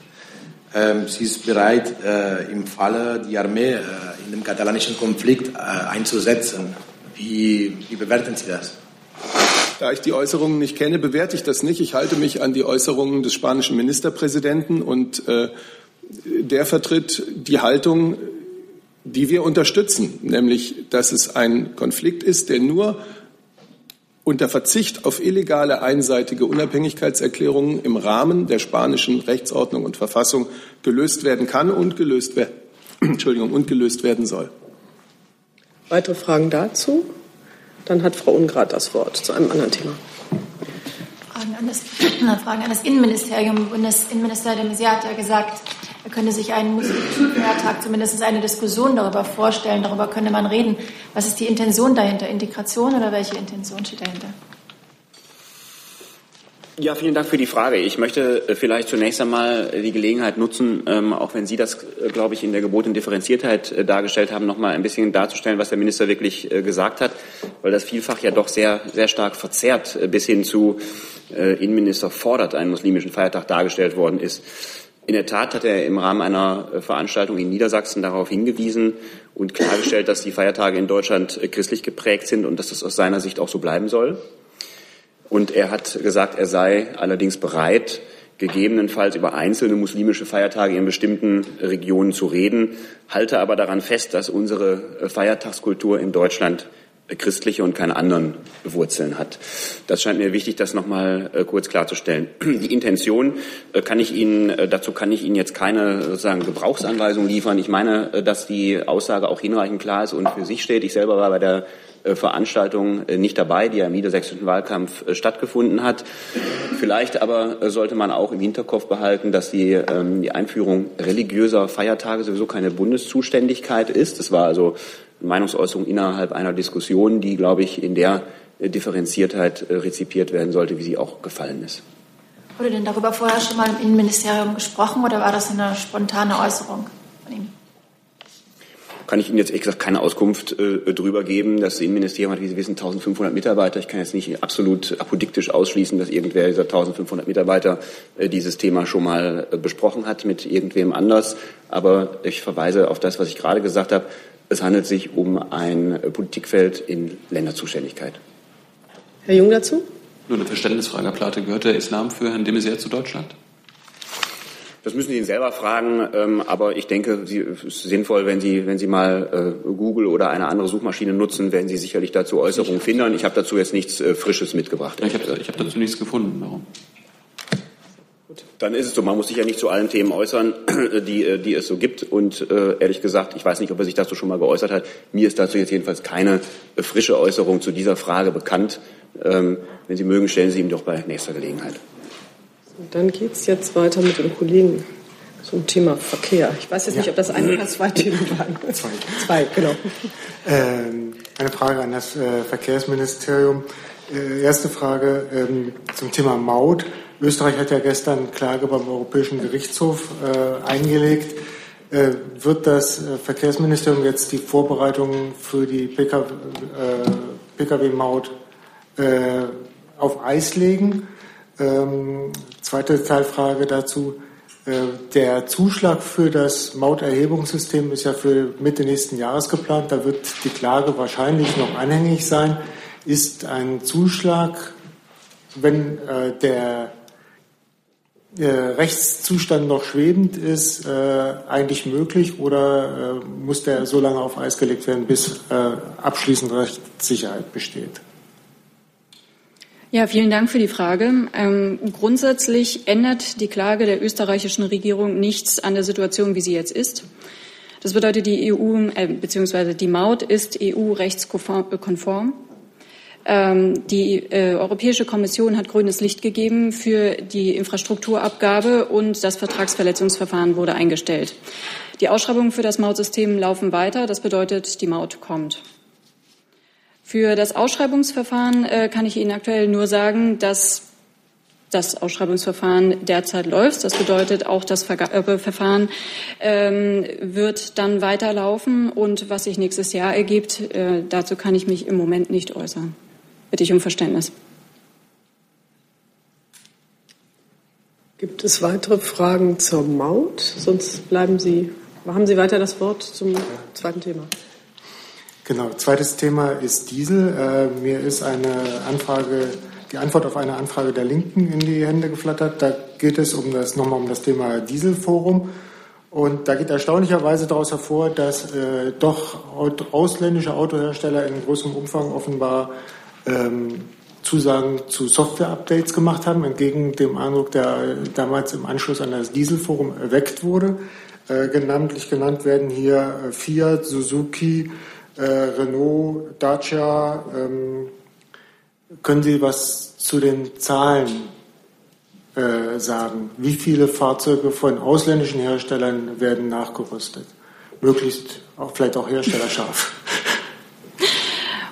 Ähm, sie ist bereit, äh, im Falle die Armee äh, in dem katalanischen Konflikt äh, einzusetzen. Wie, wie bewerten Sie das? Da ich die Äußerungen nicht kenne, bewerte ich das nicht. Ich halte mich an die Äußerungen des spanischen Ministerpräsidenten und äh, der vertritt die Haltung, die wir unterstützen, nämlich, dass es ein Konflikt ist, der nur unter Verzicht auf illegale einseitige Unabhängigkeitserklärungen im Rahmen der spanischen Rechtsordnung und Verfassung gelöst werden kann und gelöst, werden, *clears throat* Entschuldigung, und gelöst werden soll. Weitere Fragen dazu? Dann hat Frau Ungrad das Wort zu einem anderen Thema. Fragen an das, *clears throat* Fragen an das Innenministerium. Bundesinnenminister de Maizière hat ja gesagt, Er könnte sich einen muslimischen Feiertag, zumindest eine Diskussion darüber vorstellen, darüber könnte man reden. Was ist die Intention dahinter? Integration oder welche Intention steht dahinter? Ja, vielen Dank für die Frage. Ich möchte äh, vielleicht zunächst einmal die Gelegenheit nutzen, ähm, auch wenn Sie das, äh, glaube ich, in der gebotenen Differenziertheit äh, dargestellt haben, noch mal ein bisschen darzustellen, was der Minister wirklich gesagt hat, weil das vielfach ja doch sehr, sehr stark verzerrt bis hin zu Innenminister fordert einen muslimischen Feiertag dargestellt worden ist. In der Tat hat er im Rahmen einer Veranstaltung in Niedersachsen darauf hingewiesen und klargestellt, dass die Feiertage in Deutschland christlich geprägt sind und dass das aus seiner Sicht auch so bleiben soll. Und er hat gesagt, er sei allerdings bereit, gegebenenfalls über einzelne muslimische Feiertage in bestimmten Regionen zu reden, halte aber daran fest, dass unsere Feiertagskultur in Deutschland christliche und keine anderen Wurzeln hat. Das scheint mir wichtig, das nochmal äh, kurz klarzustellen. *clears throat* Die Intention äh, kann ich Ihnen, äh, dazu kann ich Ihnen jetzt keine sozusagen Gebrauchsanweisung liefern. Ich meine, dass die Aussage auch hinreichend klar ist und für sich steht. Ich selber war bei der äh, Veranstaltung äh, nicht dabei, die ja im niedersächsischen Wahlkampf äh, stattgefunden hat. Vielleicht aber sollte man auch im Hinterkopf behalten, dass die, ähm, die Einführung religiöser Feiertage sowieso keine Bundeszuständigkeit ist. Das war also eine Meinungsäußerung innerhalb einer Diskussion, die, glaube ich, in der Differenziertheit rezipiert werden sollte, wie sie auch gefallen ist. Wurde denn darüber vorher schon mal im Innenministerium gesprochen oder war das eine spontane Äußerung von ihm? Kann ich Ihnen jetzt ehrlich gesagt keine Auskunft äh, drüber geben. Das Innenministerium hat, wie Sie wissen, 1500 Mitarbeiter. Ich kann jetzt nicht absolut apodiktisch ausschließen, dass irgendwer dieser 1500 Mitarbeiter äh, dieses Thema schon mal äh, besprochen hat mit irgendwem anders. Aber ich verweise auf das, was ich gerade gesagt habe. Es handelt sich um ein Politikfeld in Länderzuständigkeit. Herr Jung dazu? Nur eine Verständnisfrage, Herr Plate. Gehört der Islam für Herrn de Maizière zu Deutschland? Das müssen Sie ihn selber fragen, ähm, aber ich denke, es ist sinnvoll, wenn Sie, wenn Sie mal äh, Google oder eine andere Suchmaschine nutzen, werden Sie sicherlich dazu Äußerungen finden. Ich habe dazu jetzt nichts äh, Frisches mitgebracht. Ja, ich habe hab dazu nichts gefunden. Warum? Dann ist es so, man muss sich ja nicht zu allen Themen äußern, *clears throat* die, äh, die es so gibt. Und äh, ehrlich gesagt, ich weiß nicht, ob er sich dazu schon mal geäußert hat. Mir ist dazu jetzt jedenfalls keine frische Äußerung zu dieser Frage bekannt. Ähm, wenn Sie mögen, stellen Sie ihm doch bei nächster Gelegenheit. Und dann geht es jetzt weiter mit dem Kollegen zum Thema Verkehr. Ich weiß jetzt nicht, ob das ein oder zwei Themen waren. *laughs* Zwei. Zwei, genau. Ähm, eine Frage an das äh, Verkehrsministerium. Äh, erste Frage ähm, zum Thema Maut. Österreich hat ja gestern Klage beim Europäischen Gerichtshof äh, eingelegt. Äh, wird das äh, Verkehrsministerium jetzt die Vorbereitungen für die Pkw-Maut äh, auf Eis legen? Ähm, zweite Teilfrage dazu. Äh, der Zuschlag für das Mauterhebungssystem ist ja für Mitte nächsten Jahres geplant. Da wird die Klage wahrscheinlich noch anhängig sein. Ist ein Zuschlag, wenn äh, der äh, Rechtszustand noch schwebend ist, äh, eigentlich möglich oder äh, muss der so lange auf Eis gelegt werden, bis äh, abschließend Rechtssicherheit besteht? Ja, vielen Dank für die Frage. Ähm, grundsätzlich ändert die Klage der österreichischen Regierung nichts an der Situation, wie sie jetzt ist. Das bedeutet, die EU äh, bzw. die Maut ist EU-rechtskonform. Ähm, die äh, Europäische Kommission hat grünes Licht gegeben für die Infrastrukturabgabe und das Vertragsverletzungsverfahren wurde eingestellt. Die Ausschreibungen für das Mautsystem laufen weiter. Das bedeutet, die Maut kommt. Für das Ausschreibungsverfahren äh, kann ich Ihnen aktuell nur sagen, dass das Ausschreibungsverfahren derzeit läuft. Das bedeutet, auch das Vergabeverfahren ähm, wird dann weiterlaufen. Und was sich nächstes Jahr ergibt, äh, dazu kann ich mich im Moment nicht äußern. Bitte ich um Verständnis. Gibt es weitere Fragen zur Maut? Sonst bleiben Sie, haben Sie weiter das Wort zum zweiten Thema. Genau, zweites Thema ist Diesel. Äh, mir ist eine Anfrage, die Antwort auf eine Anfrage der Linken in die Hände geflattert. Da geht es um das, nochmal um das Thema Dieselforum. Und da geht erstaunlicherweise daraus hervor, dass äh, doch ausländische Autohersteller in großem Umfang offenbar ähm, Zusagen zu Software-Updates gemacht haben, entgegen dem Eindruck, der damals im Anschluss an das Dieselforum erweckt wurde. Äh, namentlich genannt werden hier äh, Fiat, Suzuki, äh, Renault, Dacia. Ähm, können Sie was zu den Zahlen äh, sagen, wie viele Fahrzeuge von ausländischen Herstellern werden nachgerüstet? Möglichst auch vielleicht auch herstellerscharf. *laughs*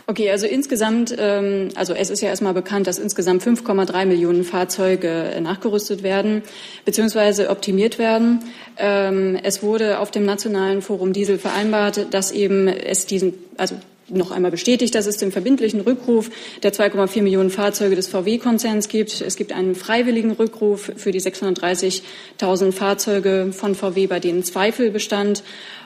Okay, also insgesamt, ähm, also es ist ja erstmal bekannt, dass insgesamt 5,3 Millionen Fahrzeuge äh, nachgerüstet werden bzw. optimiert werden. Ähm, es wurde auf dem nationalen Forum Diesel vereinbart, dass eben es diesen, also noch einmal bestätigt, dass es den verbindlichen Rückruf der 2,4 Millionen Fahrzeuge des VW-Konzerns gibt. Es gibt einen freiwilligen Rückruf für die 630.000 Fahrzeuge von VW, bei denen Zweifel bestand.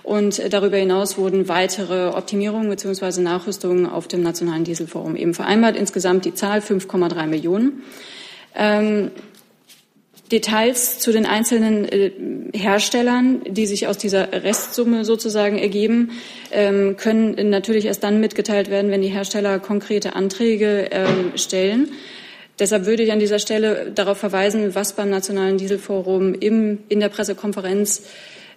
Und darüber hinaus wurden weitere Optimierungen bzw. Nachrüstungen auf dem Nationalen Dieselforum eben vereinbart. Insgesamt die Zahl 5,3 Millionen. Ähm, Details zu den einzelnen äh, Herstellern, die sich aus dieser Restsumme sozusagen ergeben, ähm, können natürlich erst dann mitgeteilt werden, wenn die Hersteller konkrete Anträge ähm, stellen. Deshalb würde ich an dieser Stelle darauf verweisen, was beim Nationalen Dieselforum im, in der Pressekonferenz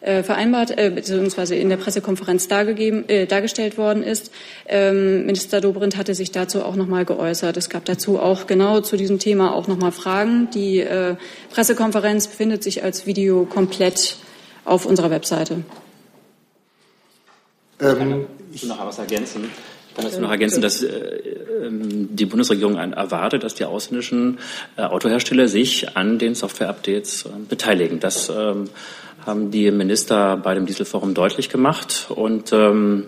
äh, vereinbart äh, bzw. in der Pressekonferenz dargegeben, äh, dargestellt worden ist. Ähm, Minister Dobrindt hatte sich dazu auch noch mal geäußert. Es gab dazu auch genau zu diesem Thema auch noch mal Fragen. Die äh, Pressekonferenz befindet sich als Video komplett auf unserer Webseite. Ähm, ich will noch was ergänzen. Ich kann dazu noch ergänzen, dass äh, ähm, die Bundesregierung erwartet, dass die ausländischen äh, Autohersteller sich an den Software-Updates äh, beteiligen. Das ähm, haben die Minister bei dem Dieselforum deutlich gemacht. Und ähm,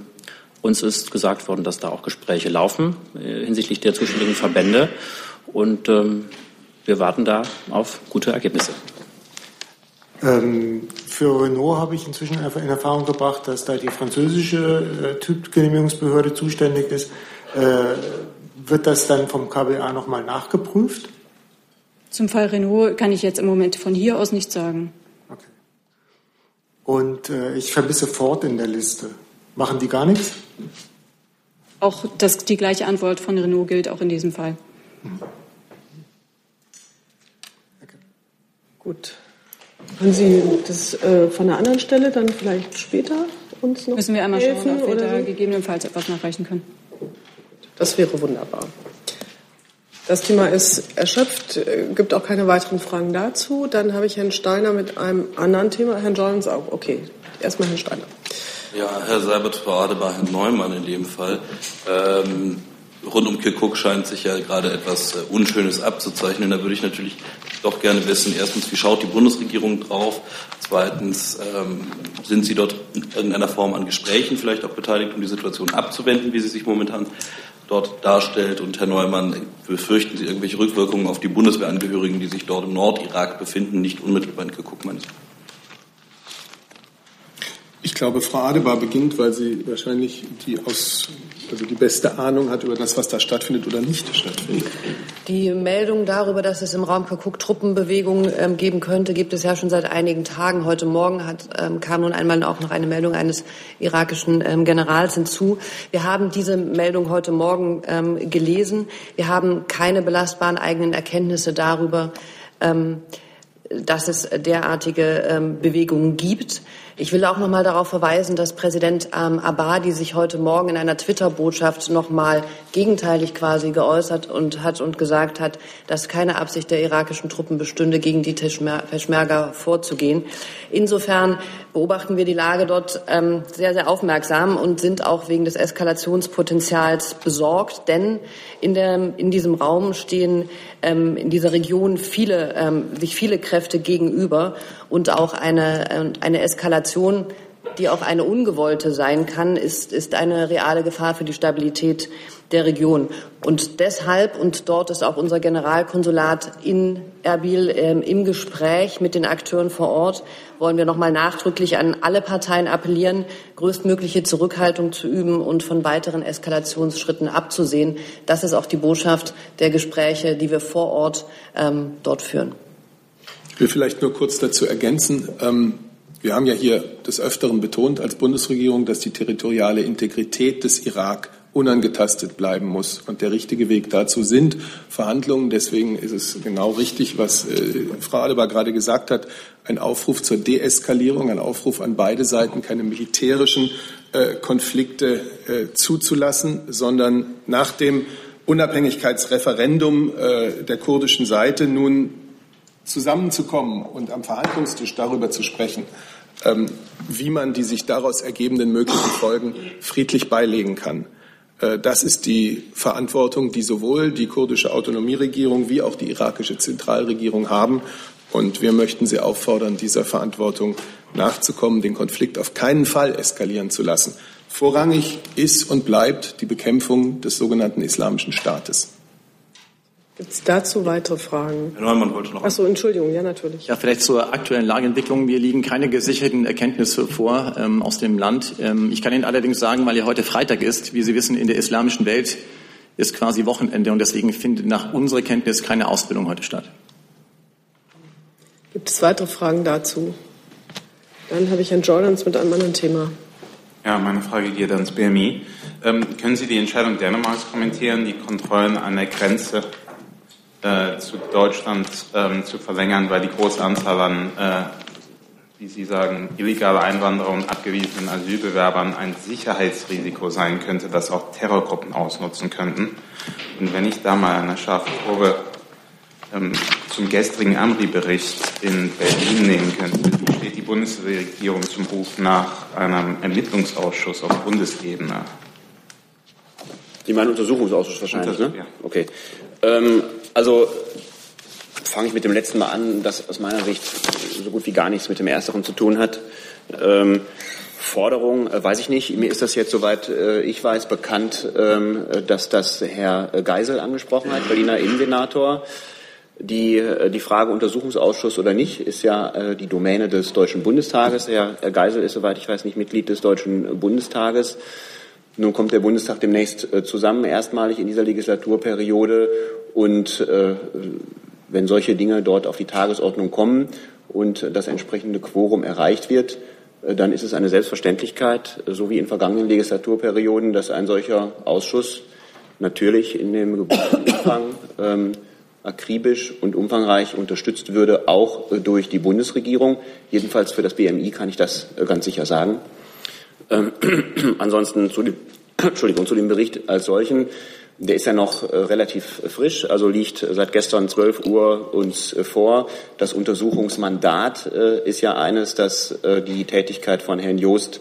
uns ist gesagt worden, dass da auch Gespräche laufen hinsichtlich der zuständigen Verbände. Und wir warten da auf gute Ergebnisse. Ähm, für Renault habe ich inzwischen in Erfahrung gebracht, dass da die französische äh, Typgenehmigungsbehörde zuständig ist. Äh, wird das dann vom KBA nochmal nachgeprüft? Zum Fall Renault kann ich jetzt im Moment von hier aus nicht sagen. Und äh, ich vermisse Ford in der Liste. Machen die gar nichts? Auch das, die gleiche Antwort von Renault gilt auch in diesem Fall. Okay. Gut. Können Sie das äh, von einer anderen Stelle dann vielleicht später uns noch Müssen wir einmal helfen, schauen, ob wir oder da so? gegebenenfalls etwas nachreichen können. Das wäre wunderbar. Das Thema ist erschöpft, äh, gibt auch keine weiteren Fragen dazu. Dann habe ich Herrn Steiner mit einem anderen Thema. Herrn Jones auch. Okay, erstmal Herrn Steiner. Ja, Herr Seibert, Frau Adebar, Herr Neumann in dem Fall. Ähm, rund um Kirkuk scheint sich ja gerade etwas äh, Unschönes abzuzeichnen. Da würde ich natürlich doch gerne wissen, erstens, wie schaut die Bundesregierung drauf? Zweitens, ähm, sind Sie dort in irgendeiner Form an Gesprächen vielleicht auch beteiligt, um die Situation abzuwenden, wie sie sich momentan dort darstellt? Und Herr Neumann, befürchten Sie irgendwelche Rückwirkungen auf die Bundeswehrangehörigen, die sich dort im Nordirak befinden, nicht unmittelbar in Kirkuk meines Ich glaube, Frau Adebar beginnt, weil sie wahrscheinlich die, aus, also die beste Ahnung hat über das, was da stattfindet oder nicht stattfindet. Die Meldung darüber, dass es im Raum Kirkuk Truppenbewegungen ähm, geben könnte, gibt es ja schon seit einigen Tagen. Heute Morgen hat, ähm, kam nun einmal auch noch eine Meldung eines irakischen ähm, Generals hinzu. Wir haben diese Meldung heute Morgen ähm, gelesen. Wir haben keine belastbaren eigenen Erkenntnisse darüber, ähm, dass es derartige ähm, Bewegungen gibt. Ich will auch noch mal darauf verweisen, dass Präsident ähm, Abadi sich heute Morgen in einer Twitter-Botschaft noch mal gegenteilig quasi geäußert und hat und gesagt hat, dass keine Absicht der irakischen Truppen bestünde, gegen die Peschmerga vorzugehen. Insofern beobachten wir die Lage dort ähm, sehr, sehr aufmerksam und sind auch wegen des Eskalationspotenzials besorgt, denn in, der, in diesem Raum stehen ähm, in dieser Region viele, ähm, sich viele Kräfte gegenüber und auch eine, äh, eine Eskalation, die auch eine ungewollte sein kann, ist, ist eine reale Gefahr für die Stabilität der Region. Und deshalb, und dort ist auch unser Generalkonsulat in Erbil ähm, im Gespräch mit den Akteuren vor Ort, wollen wir nochmal nachdrücklich an alle Parteien appellieren, größtmögliche Zurückhaltung zu üben und von weiteren Eskalationsschritten abzusehen. Das ist auch die Botschaft der Gespräche, die wir vor Ort ähm, dort führen. Will vielleicht nur kurz dazu ergänzen. Ähm, wir haben ja hier des Öfteren betont als Bundesregierung, dass die territoriale Integrität des Irak unangetastet bleiben muss. Und der richtige Weg dazu sind Verhandlungen. Deswegen ist es genau richtig, was äh, Frau Adebar gerade gesagt hat, ein Aufruf zur Deeskalierung, ein Aufruf an beide Seiten, keine militärischen äh, Konflikte äh, zuzulassen, sondern nach dem Unabhängigkeitsreferendum der kurdischen Seite nun zusammenzukommen und am Verhandlungstisch darüber zu sprechen, ähm, wie man die sich daraus ergebenden möglichen Folgen friedlich beilegen kann. Äh, das ist die Verantwortung, die sowohl die kurdische Autonomieregierung wie auch die irakische Zentralregierung haben. Und wir möchten Sie auffordern, dieser Verantwortung nachzukommen, den Konflikt auf keinen Fall eskalieren zu lassen. Vorrangig ist und bleibt die Bekämpfung des sogenannten Islamischen Staates. Gibt es dazu weitere Fragen? Herr Neumann wollte noch. Achso, Entschuldigung, ja, natürlich. Ja, vielleicht zur aktuellen Lageentwicklung. Mir liegen keine gesicherten Erkenntnisse vor ähm, aus dem Land. Ähm, ich kann Ihnen allerdings sagen, weil ja heute Freitag ist, wie Sie wissen, in der islamischen Welt ist quasi Wochenende und deswegen findet nach unserer Kenntnis keine Ausbildung heute statt. Gibt es weitere Fragen dazu? Dann habe ich Herrn Jordans mit einem anderen Thema. Ja, meine Frage geht ans BMI. Ähm, können Sie die Entscheidung Dänemarks kommentieren, die Kontrollen an der Grenze äh, zu Deutschland ähm, zu verlängern, weil die große Anzahl an, äh, wie Sie sagen, illegale Einwanderer und abgewiesenen Asylbewerbern ein Sicherheitsrisiko sein könnte, das auch Terrorgruppen ausnutzen könnten. Und wenn ich da mal eine scharfe Kurve ähm, zum gestrigen Amri-Bericht in Berlin nehmen könnte, steht die Bundesregierung zum Ruf nach einem Ermittlungsausschuss auf Bundesebene? Die meinen Untersuchungsausschuss wahrscheinlich, ne? Ja. Okay. Ähm, also fange ich mit dem letzten Mal an, das aus meiner Sicht so gut wie gar nichts mit dem ersteren zu tun hat. Ähm, Forderung, äh, weiß ich nicht. Mir ist das jetzt, soweit äh, ich weiß, bekannt, ähm, dass das Herr Geisel angesprochen hat, Berliner Innensenator. Die, äh, die Frage Untersuchungsausschuss oder nicht ist ja äh, die Domäne des Deutschen Bundestages. Herr, Herr Geisel ist, soweit ich weiß, nicht Mitglied des Deutschen Bundestages. Nun kommt der Bundestag demnächst äh, zusammen, erstmalig in dieser Legislaturperiode. Und äh, wenn solche Dinge dort auf die Tagesordnung kommen und das entsprechende Quorum erreicht wird, äh, dann ist es eine Selbstverständlichkeit, so wie in vergangenen Legislaturperioden, dass ein solcher Ausschuss natürlich in dem gebotenen Umfang ähm, akribisch und umfangreich unterstützt würde, auch durch die Bundesregierung. Jedenfalls für das BMI kann ich das ganz sicher sagen. Ähm, *clears throat* ansonsten zu dem, *clears throat* Entschuldigung, zu dem Bericht als solchen. Der ist ja noch äh, relativ frisch, also liegt seit gestern 12 Uhr uns vor. Das Untersuchungsmandat äh, ist ja eines, das äh, die Tätigkeit von Herrn Joost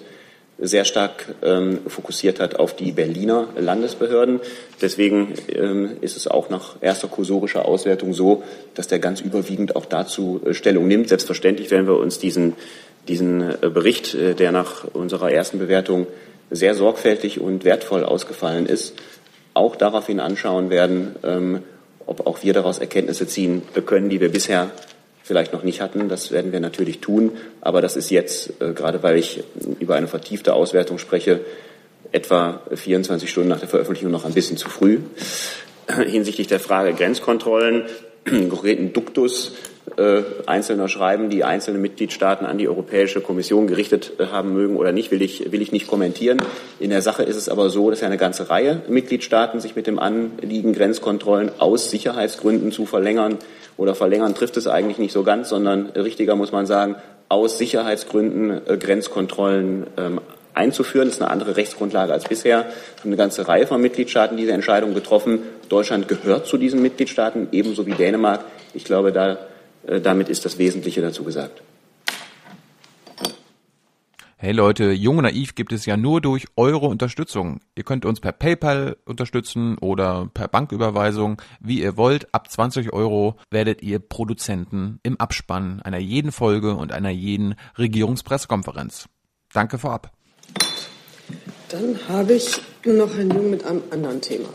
sehr stark ähm, fokussiert hat auf die Berliner Landesbehörden. Deswegen ähm, ist es auch nach erster kursorischer Auswertung so, dass der ganz überwiegend auch dazu Stellung nimmt. Selbstverständlich werden wir uns diesen diesen äh, Bericht, äh, der nach unserer ersten Bewertung sehr sorgfältig und wertvoll ausgefallen ist, auch daraufhin anschauen werden, ähm, ob auch wir daraus Erkenntnisse ziehen können, die wir bisher vielleicht noch nicht hatten. Das werden wir natürlich tun. Aber das ist jetzt, äh, gerade weil ich über eine vertiefte Auswertung spreche, etwa 24 Stunden nach der Veröffentlichung noch ein bisschen zu früh. Hinsichtlich der Frage Grenzkontrollen, *clears throat* konkreten Duktus äh, einzelner Schreiben, die einzelne Mitgliedstaaten an die Europäische Kommission gerichtet äh, haben mögen oder nicht, will ich, will ich nicht kommentieren. In der Sache ist es aber so, dass ja eine ganze Reihe Mitgliedstaaten sich mit dem Anliegen, Grenzkontrollen aus Sicherheitsgründen zu verlängern oder verlängern trifft es eigentlich nicht so ganz, sondern richtiger muss man sagen, aus Sicherheitsgründen äh, Grenzkontrollen ähm, einzuführen. Das ist eine andere Rechtsgrundlage als bisher. Wir haben eine ganze Reihe von Mitgliedstaaten diese Entscheidung getroffen. Deutschland gehört zu diesen Mitgliedstaaten, ebenso wie Dänemark. Ich glaube, da äh, damit ist das Wesentliche dazu gesagt. Hey Leute, Jung und Naiv gibt es ja nur durch eure Unterstützung. Ihr könnt uns per PayPal unterstützen oder per Banküberweisung, wie ihr wollt. Ab 20 Euro werdet ihr Produzenten im Abspann einer jeden Folge und einer jeden Regierungspressekonferenz. Danke vorab. Dann habe ich nur noch Herrn Jung mit einem anderen Thema.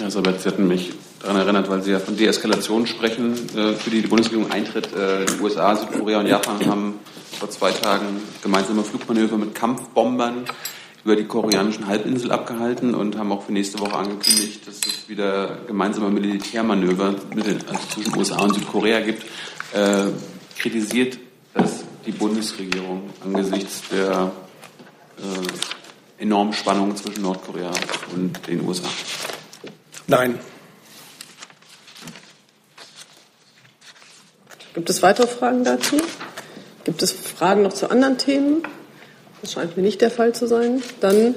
Ja, Sabet, Sie hatten mich daran erinnert, weil Sie ja von Deeskalation sprechen, äh, für die die Bundesregierung eintritt. Äh, die USA, Südkorea und Japan haben vor zwei Tagen gemeinsame Flugmanöver mit Kampfbombern über die koreanischen Halbinsel abgehalten und haben auch für nächste Woche angekündigt, dass es wieder gemeinsame Militärmanöver den, also zwischen USA und Südkorea gibt. Äh, kritisiert das die Bundesregierung angesichts der äh, enormen Spannungen zwischen Nordkorea und den USA? Nein, Gibt es weitere Fragen dazu? Gibt es Fragen noch zu anderen Themen? Das scheint mir nicht der Fall zu sein. Dann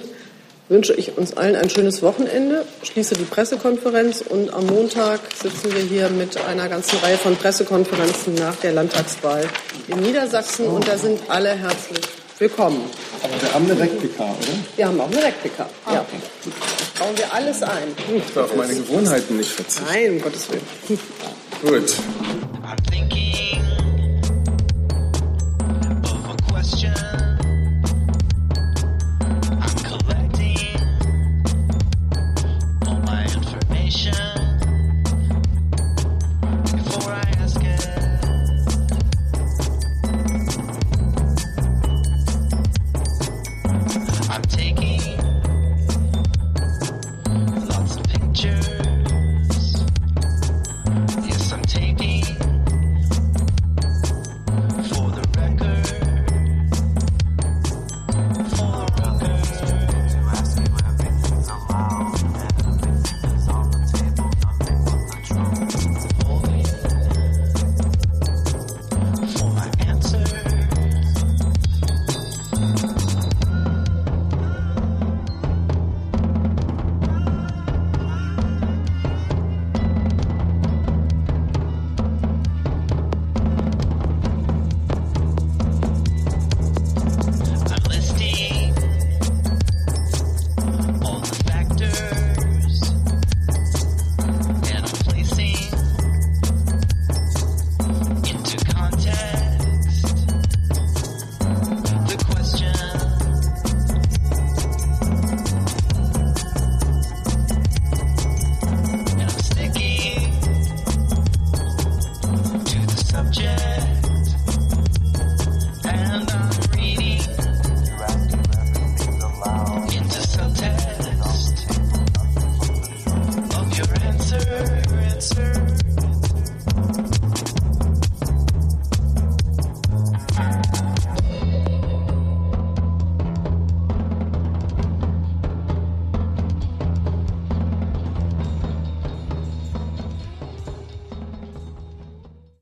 wünsche ich uns allen ein schönes Wochenende, schließe die Pressekonferenz und am Montag sitzen wir hier mit einer ganzen Reihe von Pressekonferenzen nach der Landtagswahl in Niedersachsen und da sind alle herzlich willkommen. Aber wir haben eine Replika, oder? Wir haben auch eine Replika. Ja. Bauen wir alles ein. Ich darf meine Gewohnheiten nicht verzichten. Nein, um Gottes Willen. Gut.